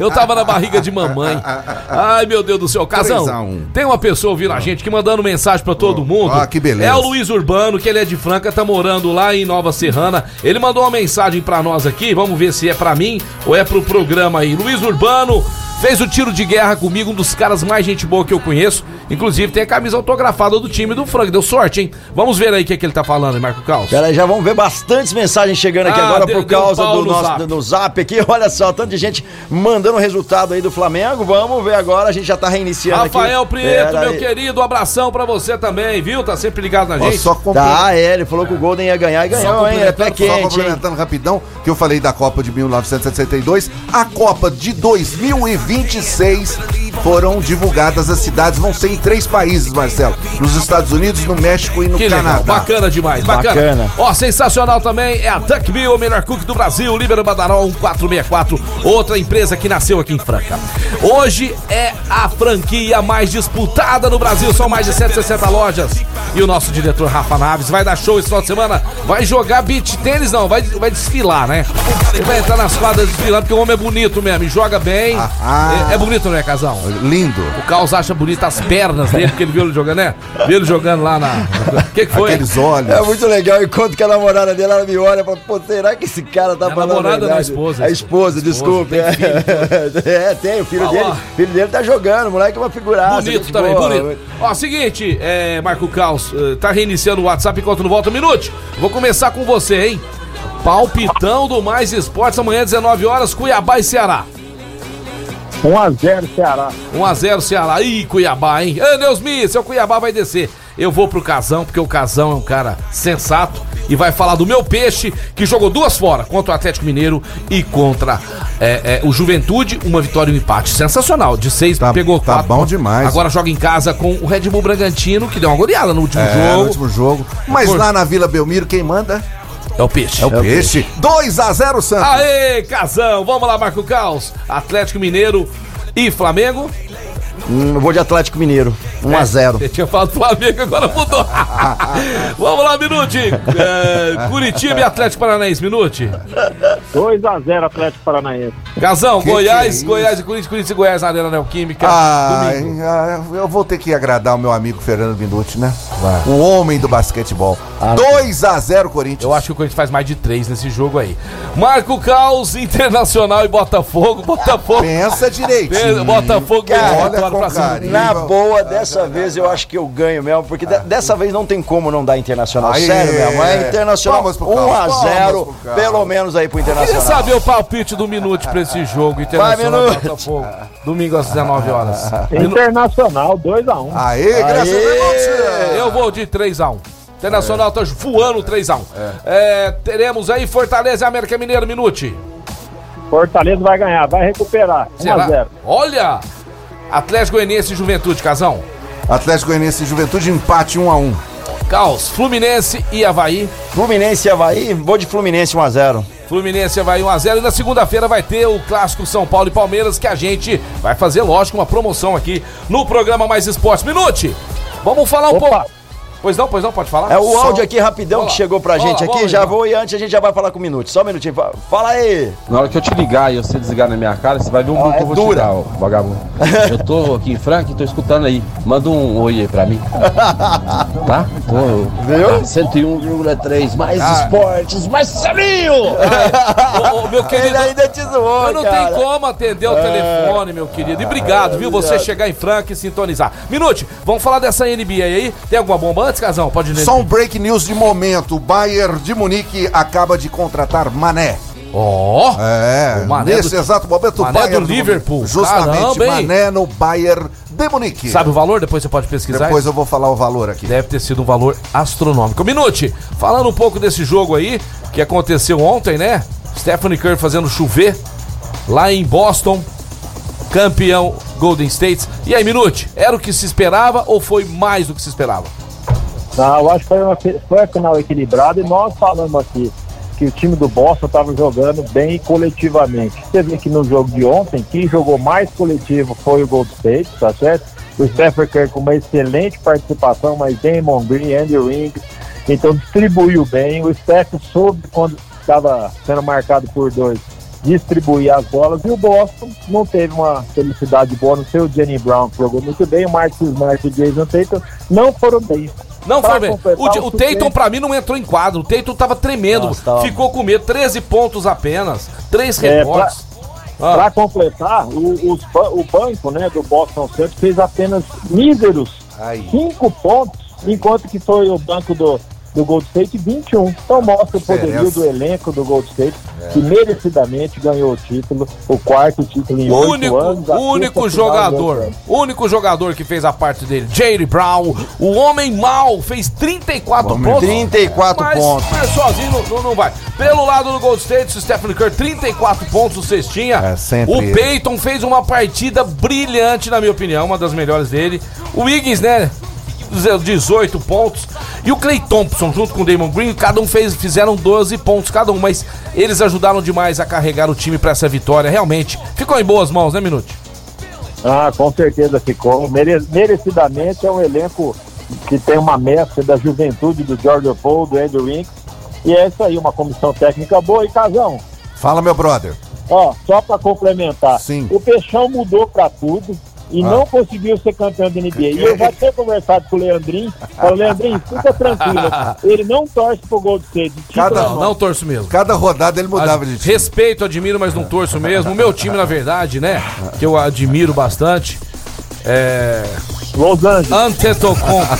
Eu tava na barriga de mamãe. Ai, meu Deus do céu. Casão, 3 a 1. tem uma pessoa ouvindo a gente que mandando mensagem pra todo mundo. ah, que beleza. É o Luiz Urbano, que ele é de Franca, tá morando lá em Nova Serrana. Ele mandou uma mensagem pra nós aqui, vamos ver se é pra mim ou é pro programa aí. Luiz Urbano fez o tiro de guerra comigo, um dos caras mais gente boa que eu conheço. Inclusive tem a camisa autografada do time do Franca. Deu sorte, hein? Vamos ver aí o que, é que ele tá falando, hein, Marco Caos. Pera aí, já vamos ver bastantes mensagens chegando aqui Ah, agora deu- por causa pau do no nosso zap. no zap aqui. Olha só, tanto de gente mandando o resultado aí do Flamengo. Vamos ver agora, a gente já tá reiniciando Rafael aqui. Prieto, meu aí. querido, um abração pra você também, viu? Tá sempre ligado na Ó, gente. só compre- Tá, é, ele falou que o Golden ia ganhar e ganhou, hein? É pé Só quente, hein? complementando rapidão, que eu falei da Copa de 1962, a Copa de 2026 foram divulgadas as cidades, vão ser em três países, Marcelo. Nos Estados Unidos, no México e no Que legal, Canadá. bacana demais, bacana. Bacana. Ó, sensacional também é a Duck Bill, o melhor cook do Brasil, Líbero Badaró 1464, outra empresa que nasceu aqui em Franca. Hoje é a franquia mais disputada no Brasil, são mais de 160 lojas. E o nosso diretor Rafa Naves vai dar show esse final de semana, vai jogar beach tênis, não, vai, vai desfilar, né? Ele vai entrar nas quadras desfilando, porque o homem é bonito mesmo, e joga bem. Ah. É, é bonito, não é, casal? Lindo. O Caos acha bonito as pernas dele, porque ele viu ele jogando, né? Viu ele jogando lá na. O que, que foi? Aqueles olhos. É muito legal, enquanto que a namorada dele, ela me olha e fala, pô, será que esse cara tá É a falando a namorada ou a verdade? esposa? A esposa, desculpe. tem é. É, tem, o filho Ah, dele, o filho dele tá jogando, o moleque é uma figuraça. Bonito também, boa. bonito. Ó, seguinte, é, Marco Caos, eh, tá reiniciando o WhatsApp enquanto não volta um minuto. Vou começar com você, hein? Palpitão do Mais Esportes amanhã, 19 horas, Cuiabá e Ceará. 1x0 Ceará. 1x0 Ceará. Ih, Cuiabá, hein? Ô, Deus me, seu Cuiabá vai descer. Eu vou pro Casão, porque o Casão é um cara sensato e vai falar do meu peixe, que jogou duas fora, contra o Atlético Mineiro e contra é, é, o Juventude. Uma vitória e um empate sensacional. De seis, pegou tá quatro. bom demais. Agora joga em casa com o Red Bull Bragantino, que deu uma goleada no último É, jogo. no último jogo. Mas Por- lá na Vila Belmiro, quem manda? É o peixe. É o peixe. 2x0 Santos. Aê, Casão! Vamos lá, Marco Caos. Atlético Mineiro e Flamengo. Hum, eu vou de Atlético Mineiro, 1x0. Você tinha falado Flamengo, agora mudou. Vamos lá, Minute. É, Curitiba e Atlético Paranaense, Minute. 2x0 Atlético Paranaense. Casão, Goiás, é? Goiás e Corinthians, Corinthians e Goiás na Arena Neoquímica. Domingo. ah, eu vou ter que agradar o meu amigo Fernando Minuti, né? O homem do basquetebol. 2x0 Corinthians. Eu acho que o Corinthians faz mais de três nesse jogo aí. Marco Caos, Internacional e Botafogo. Botafogo. Pensa direitinho. Botafogo Cara, a olha com pra cima. Na boa, dessa vez eu acho que eu ganho mesmo, porque de- dessa vez não tem como não dar internacional. Sério mesmo, é internacional Palmas pro Carlos, 1x0, palmas pro Carlos. pelo menos aí pro Queria internacional. saber o palpite do Minute pra esse jogo. Internacional Minute. Botafogo. Domingo às 19 horas. Internacional, 2x1. Aê, graças a Deus. Eu vou de 3x1. Internacional tá voando 3x1. É, teremos aí Fortaleza e América Mineiro, Minute. Fortaleza vai ganhar, vai recuperar. 1x0. Será? Olha! Atlético Goianiense e Juventude, Casão. Atlético Goianiense e Juventude, empate 1x1. Caos, Fluminense e Havaí. Fluminense e Havaí, vou de Fluminense 1x0. Fluminense e Havaí 1x0. E na segunda-feira vai ter o clássico São Paulo e Palmeiras, que a gente vai fazer, lógico, uma promoção aqui no programa Mais Esportes. Minute! Vamos falar um Opa. pouco. Pois não, pois não, pode falar? É o Só- áudio aqui rapidão que chegou pra gente aqui, já vou e antes a gente já vai falar com o Minuto. Só um minutinho. fa- Fala aí. Na hora que eu te ligar e você desligar na minha cara, você vai ver um bico é que eu vou dura. te dar, ó, vagabundo. Eu tô aqui em Franca e tô escutando aí. Manda um oi aí pra mim. Tá? Tô, Viu? 101,3. Mais Ah. esportes, mais sabinho! Ô, ô, meu querido, Ele ainda te zoou, Mas não cara. tem como atender o telefone, meu querido. E obrigado, viu? Você chegar em Franca e sintonizar. Minute, vamos falar dessa NBA aí. Tem alguma bomba antes? Pode ir Só um break news de momento. O Bayern de Munique acaba de contratar Mané. Ó! É, O Mané nesse do- exato momento o Mané Bayern do Liverpool. Justamente, Caramba? Mané no Bayern de Munique. Sabe o valor? Depois você pode pesquisar. Depois eu vou falar o valor aqui. Deve ter sido um valor astronômico. Minute, falando um pouco desse jogo aí, que aconteceu ontem, né? Stephanie Curry fazendo chover lá em Boston, campeão Golden State. E aí, Minute, era o que se esperava ou foi mais do que se esperava? Não, eu acho que foi, uma, foi a final equilibrada e nós falamos aqui que o time do Boston estava jogando bem coletivamente. Você vê que no jogo de ontem, quem jogou mais coletivo foi o Gold State, tá certo? O Stephen Curry com uma excelente participação, mas Damon Green, Andy Ring, então distribuiu bem. O Steph soube quando estava sendo marcado por dois distribuir as bolas e o Boston não teve uma felicidade boa no seu Jenny Brown jogou muito bem, o Marcus Smart e o Jason Tatum não foram bem. Não Pra foi bem. O, o suplente- pra mim, não entrou em quadro. O Tatum tava tremendo. Nossa, tava- Ficou com medo. 13 pontos apenas. 3 É, rebotes. Ah. Para completar, o, os o banco né, do Boston Celtics fez apenas míseros 5 pontos, enquanto que foi o banco do, do Gold State 21. Então mostra o poderio do elenco do Gold State, É. que merecidamente ganhou o título, o quarto título em oito único, anos. único jogador, único jogador que fez a parte dele, Jay Brown, o homem mal, fez 34 Homem pontos. 34 mas, pontos. Mas sozinho não, não- não vai. Pelo lado do Gold State, o Stephen Curry, 34 pontos, o cestinha. É, sempre o. Peyton fez uma partida brilhante, na minha opinião, uma das melhores dele. O Wiggins, né? 18 pontos. E o Clay Thompson, junto com o Damon Green, cada um fez, fizeram 12 pontos cada um, mas eles ajudaram demais a carregar o time para essa vitória. Realmente, ficou em boas mãos, né, Minute? Ah, com certeza ficou. Mere- merecidamente é um elenco que tem uma mescla da juventude do George Paul, do Andrew Winks. E é isso aí, uma comissão técnica boa. E Casão, Fala, meu brother. ó, só para complementar, Sim. o Peixão mudou para tudo. E não conseguiu ser campeão da NBA. E eu já tinha conversado com o Leandrinho, falei, Leandrinho, fica tranquilo, ele não torce pro Gol de Sede. Cada, não, não torço mesmo. Cada rodada ele mudava de time. Respeito, admiro, mas não torço mesmo. O meu time, na verdade, né? Que eu admiro bastante. É. Los Angeles. Antetokounmpo.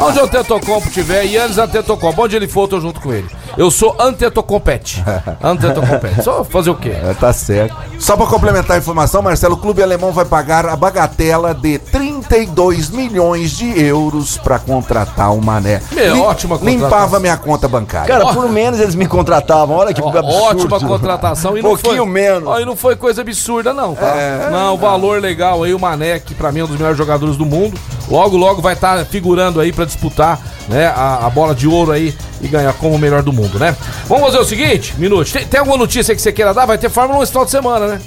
Onde o Antetokounmpo tiver, Yannis Antetokounmpo, onde ele for, eu tô junto com ele. Eu sou Antetokompete. Antetokompete. Só fazer o quê? É, tá certo. Só pra complementar a informação, Marcelo, o clube alemão vai pagar a bagatela de 32 milhões de euros pra contratar o Mané. Meu, ótima contratação. Limpava minha conta bancária. Cara, por menos eles me contratavam. Olha que Ó, absurdo. Ótima contratação. E não Pouquinho foi, menos. Ó, e não foi coisa absurda, não, tá? É. não, valor legal aí, o Mané, que pra mim é um dos melhores jogadores do mundo. Logo, logo vai estar figurando aí pra disputar né, a, a bola de ouro aí e ganhar como o melhor do mundo, né? Vamos fazer o seguinte, Minuto. Tem, tem alguma notícia que você queira dar? Vai ter Fórmula 1 esse final de semana, né?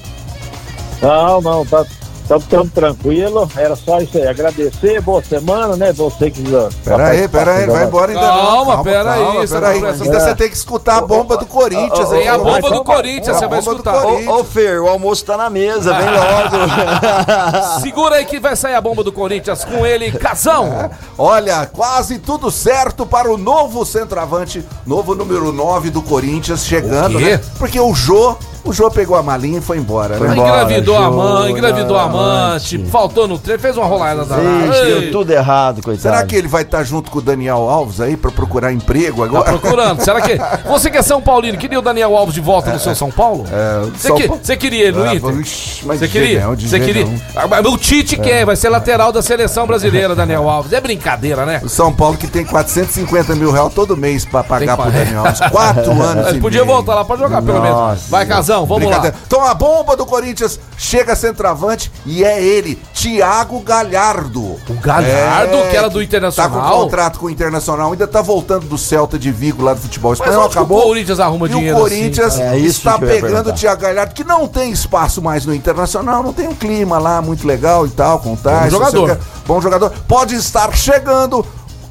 Não, não, tá, tá tão tranquilo. Era só isso aí. Agradecer, boa semana, né? Você que. Pera aí, pera aí, vai embora ainda Calma, não. pera aí, calma, você pera aí. não presta- Ainda você tem que escutar a bomba do Corinthians. Aí. a bomba do então, Corinthians, a você vai bomba do escutar. Corinthians. Ô, ô, Fer, o almoço tá na mesa, vem logo. Segura aí que vai sair a bomba do Corinthians com ele, Casão. Olha, quase tudo certo para o novo centroavante, novo número 9 do Corinthians chegando, O quê? né? Porque o Jô, o Jô pegou a malinha e foi embora, né? engravidou a mãe, engravidou a amante. amante, faltou no treino, fez uma rolada da Ixi, deu tudo errado, coitado. Será que ele vai estar junto com o Daniel Alves aí para procurar emprego Tá agora? procurando. Será que. Você que é São Paulino, queria o Daniel Alves de volta no seu São Paulo? É, Você, São que- Paulo- você queria ele no Ah, Inter? mas Você de queria? de Você jeito queria? nenhum. Ah, mas O Tite quer, vai ser lateral da seleção brasileira, Daniel Alves. É brincadeira, né? O São Paulo que tem 450 mil reais todo mês para pagar Tem pro que- Daniel Alves. Quatro anos Ele e podia meio. voltar lá pra jogar, pelo menos. Nossa. Vai, Casão, vamos lá. Então a bomba do Corinthians chega centroavante e é ele, Thiago Galhardo. O Galhardo, que era do Internacional. Tá com contrato com o Internacional, ainda tá voltando do Celta de Vigo lá do futebol Mas espanhol, que o acabou. Corinthians arruma e dinheiro o Corinthians assim? É isso está pegando o Thiago Galhardo, que não tem espaço mais no Internacional, não tem um clima lá muito legal e tal, com tais. Bom jogador. o. Bom jogador. Pode estar chegando.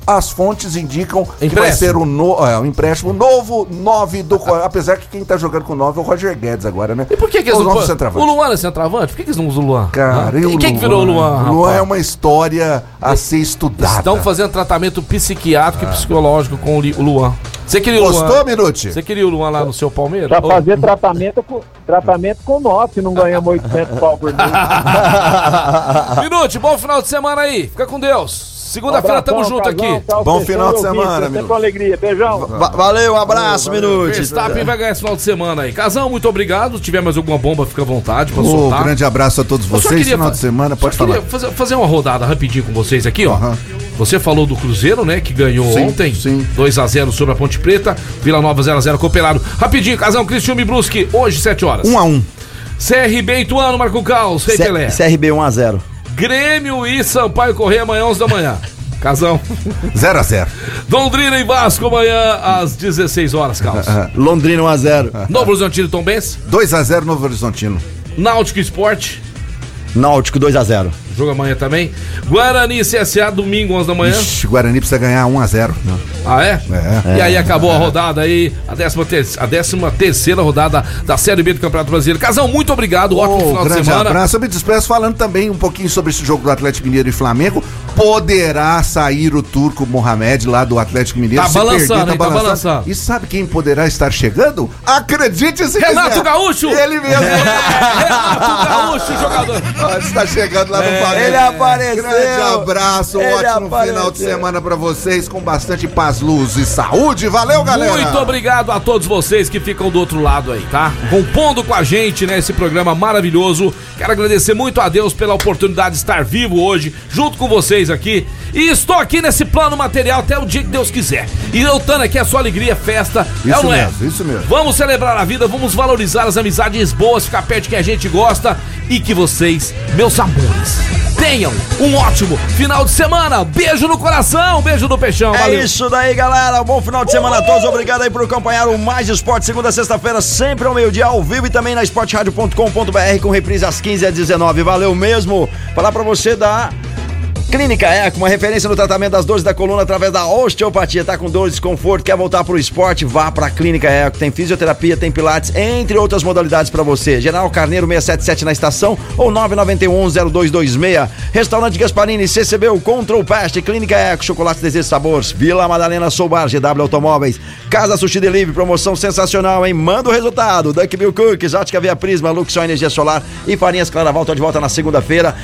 As fontes indicam que vai Empréstimo. ser o no, é, um empréstimo novo 9 do Corinthians. Apesar que quem tá jogando com 9 é o Roger Guedes agora, né? E por que, que eles o não. centroavante. O Luan é centroavante? Por que, que eles não usam o Luan? Cara, e o quem que virou o Luan? O Luan é uma história a ser estudada. Estão fazendo tratamento psiquiátrico e psicológico com o Li- o Luan. Você queria o Gostou, Luan? Minuti? Você queria o Luan lá no seu Palmeiras? Pra fazer tratamento com, tratamento com nós, se não ganhamos 800 pau por mês. Minute, bom final de semana aí. Fica com Deus. Segunda-feira tamo junto Casão, aqui. tchau, Bom final de semana, Minuto. alegria. Beijão. Va- valeu, um abraço, Minute. Verstappen vai ganhar esse final de semana aí. Casão, muito obrigado. Se tiver mais alguma bomba, fica à vontade pra Um soltar. grande abraço a todos vocês. queria Final de semana, pode só falar. queria fazer, fazer uma rodada rapidinho com vocês aqui, ó. Aham. Você falou do Cruzeiro, né? Que ganhou Sim, ontem. sim. 2x0 sobre a Ponte Preta. Vila Nova 0x0 Cooperado. Rapidinho, Casão, Cristiano e Brusque. Hoje, 7 horas. 1 a 1 CRB Ituano, Marco Caos, Rei Pelé. CRB 1x0. Grêmio e Sampaio Correia amanhã, 11 da manhã. Casão. 0 a 0 Londrina e Vasco amanhã às 16 horas, Caos. Londrina 1x0. Novo Horizontino e Tom Benz. 2 a 0 Novo Horizontino. Náutico Esporte. Náutico 2x0. Jogo amanhã também. Guarani e CSA, domingo, 11 da manhã. Ixi, Guarani precisa ganhar 1 a 0 Ah, é? É. E aí acabou a rodada aí, a 13 ter a décima terceira rodada da Série B do Campeonato Brasileiro. Casão, muito obrigado, ótimo final de grande semana. abraço. Eu me despeço falando também um pouquinho sobre esse jogo do Atlético Mineiro e Flamengo. Poderá sair o turco Mohamed lá do Atlético Mineiro. Tá balançando, hein? Tá balançando. E sabe quem poderá estar chegando? Acredite se Renato quiser. Gaúcho! Ele mesmo. Renato Gaúcho, jogador. Ele está chegando lá no É, Flamengo. ele apareceu. Grande abraço, um ótimo apareceu. final de semana pra vocês, com bastante paz, luz e saúde. Valeu, galera! Muito obrigado a todos vocês que ficam do outro lado aí, tá? Compondo com a gente nesse programa maravilhoso. Quero agradecer muito a Deus pela oportunidade de estar vivo hoje, junto com vocês aqui. E estou aqui nesse plano material até o dia que Deus quiser. E eu estando aqui é só alegria, festa. é Isso ou é? mesmo, isso mesmo. Vamos celebrar a vida, vamos valorizar as amizades boas, ficar perto de quem a gente gosta e que vocês, meus amores, tenham um ótimo final de semana. Beijo no coração, beijo no peixão. É valeu. isso daí, galera. Bom final de semana a todos. Obrigado aí por acompanhar o Mais Esporte, segunda a sexta-feira, sempre ao meio-dia, ao vivo e também na esportradio.com.br com reprise às 15 às 19. Valeu mesmo. Falar pra você da Clínica Eco, uma referência no tratamento das dores da coluna através da osteopatia. Tá com dor, desconforto, quer voltar pro esporte? Vá pra Clínica Eco. Tem fisioterapia, tem pilates, entre outras modalidades pra você. General Carneiro 677 na estação ou 991-0226. Restaurante Gasparini, CCB, Control Pest, Clínica Eco, Chocolate Desejo Sabores, Vila Madalena Soubar, GW Automóveis, Casa Sushi Delivery, promoção sensacional, hein? Manda o resultado. Duck Bill Cookies, Ótica Via Prisma, Luxor Energia Solar e Farinhas Claraval. Tô de volta na segunda-feira.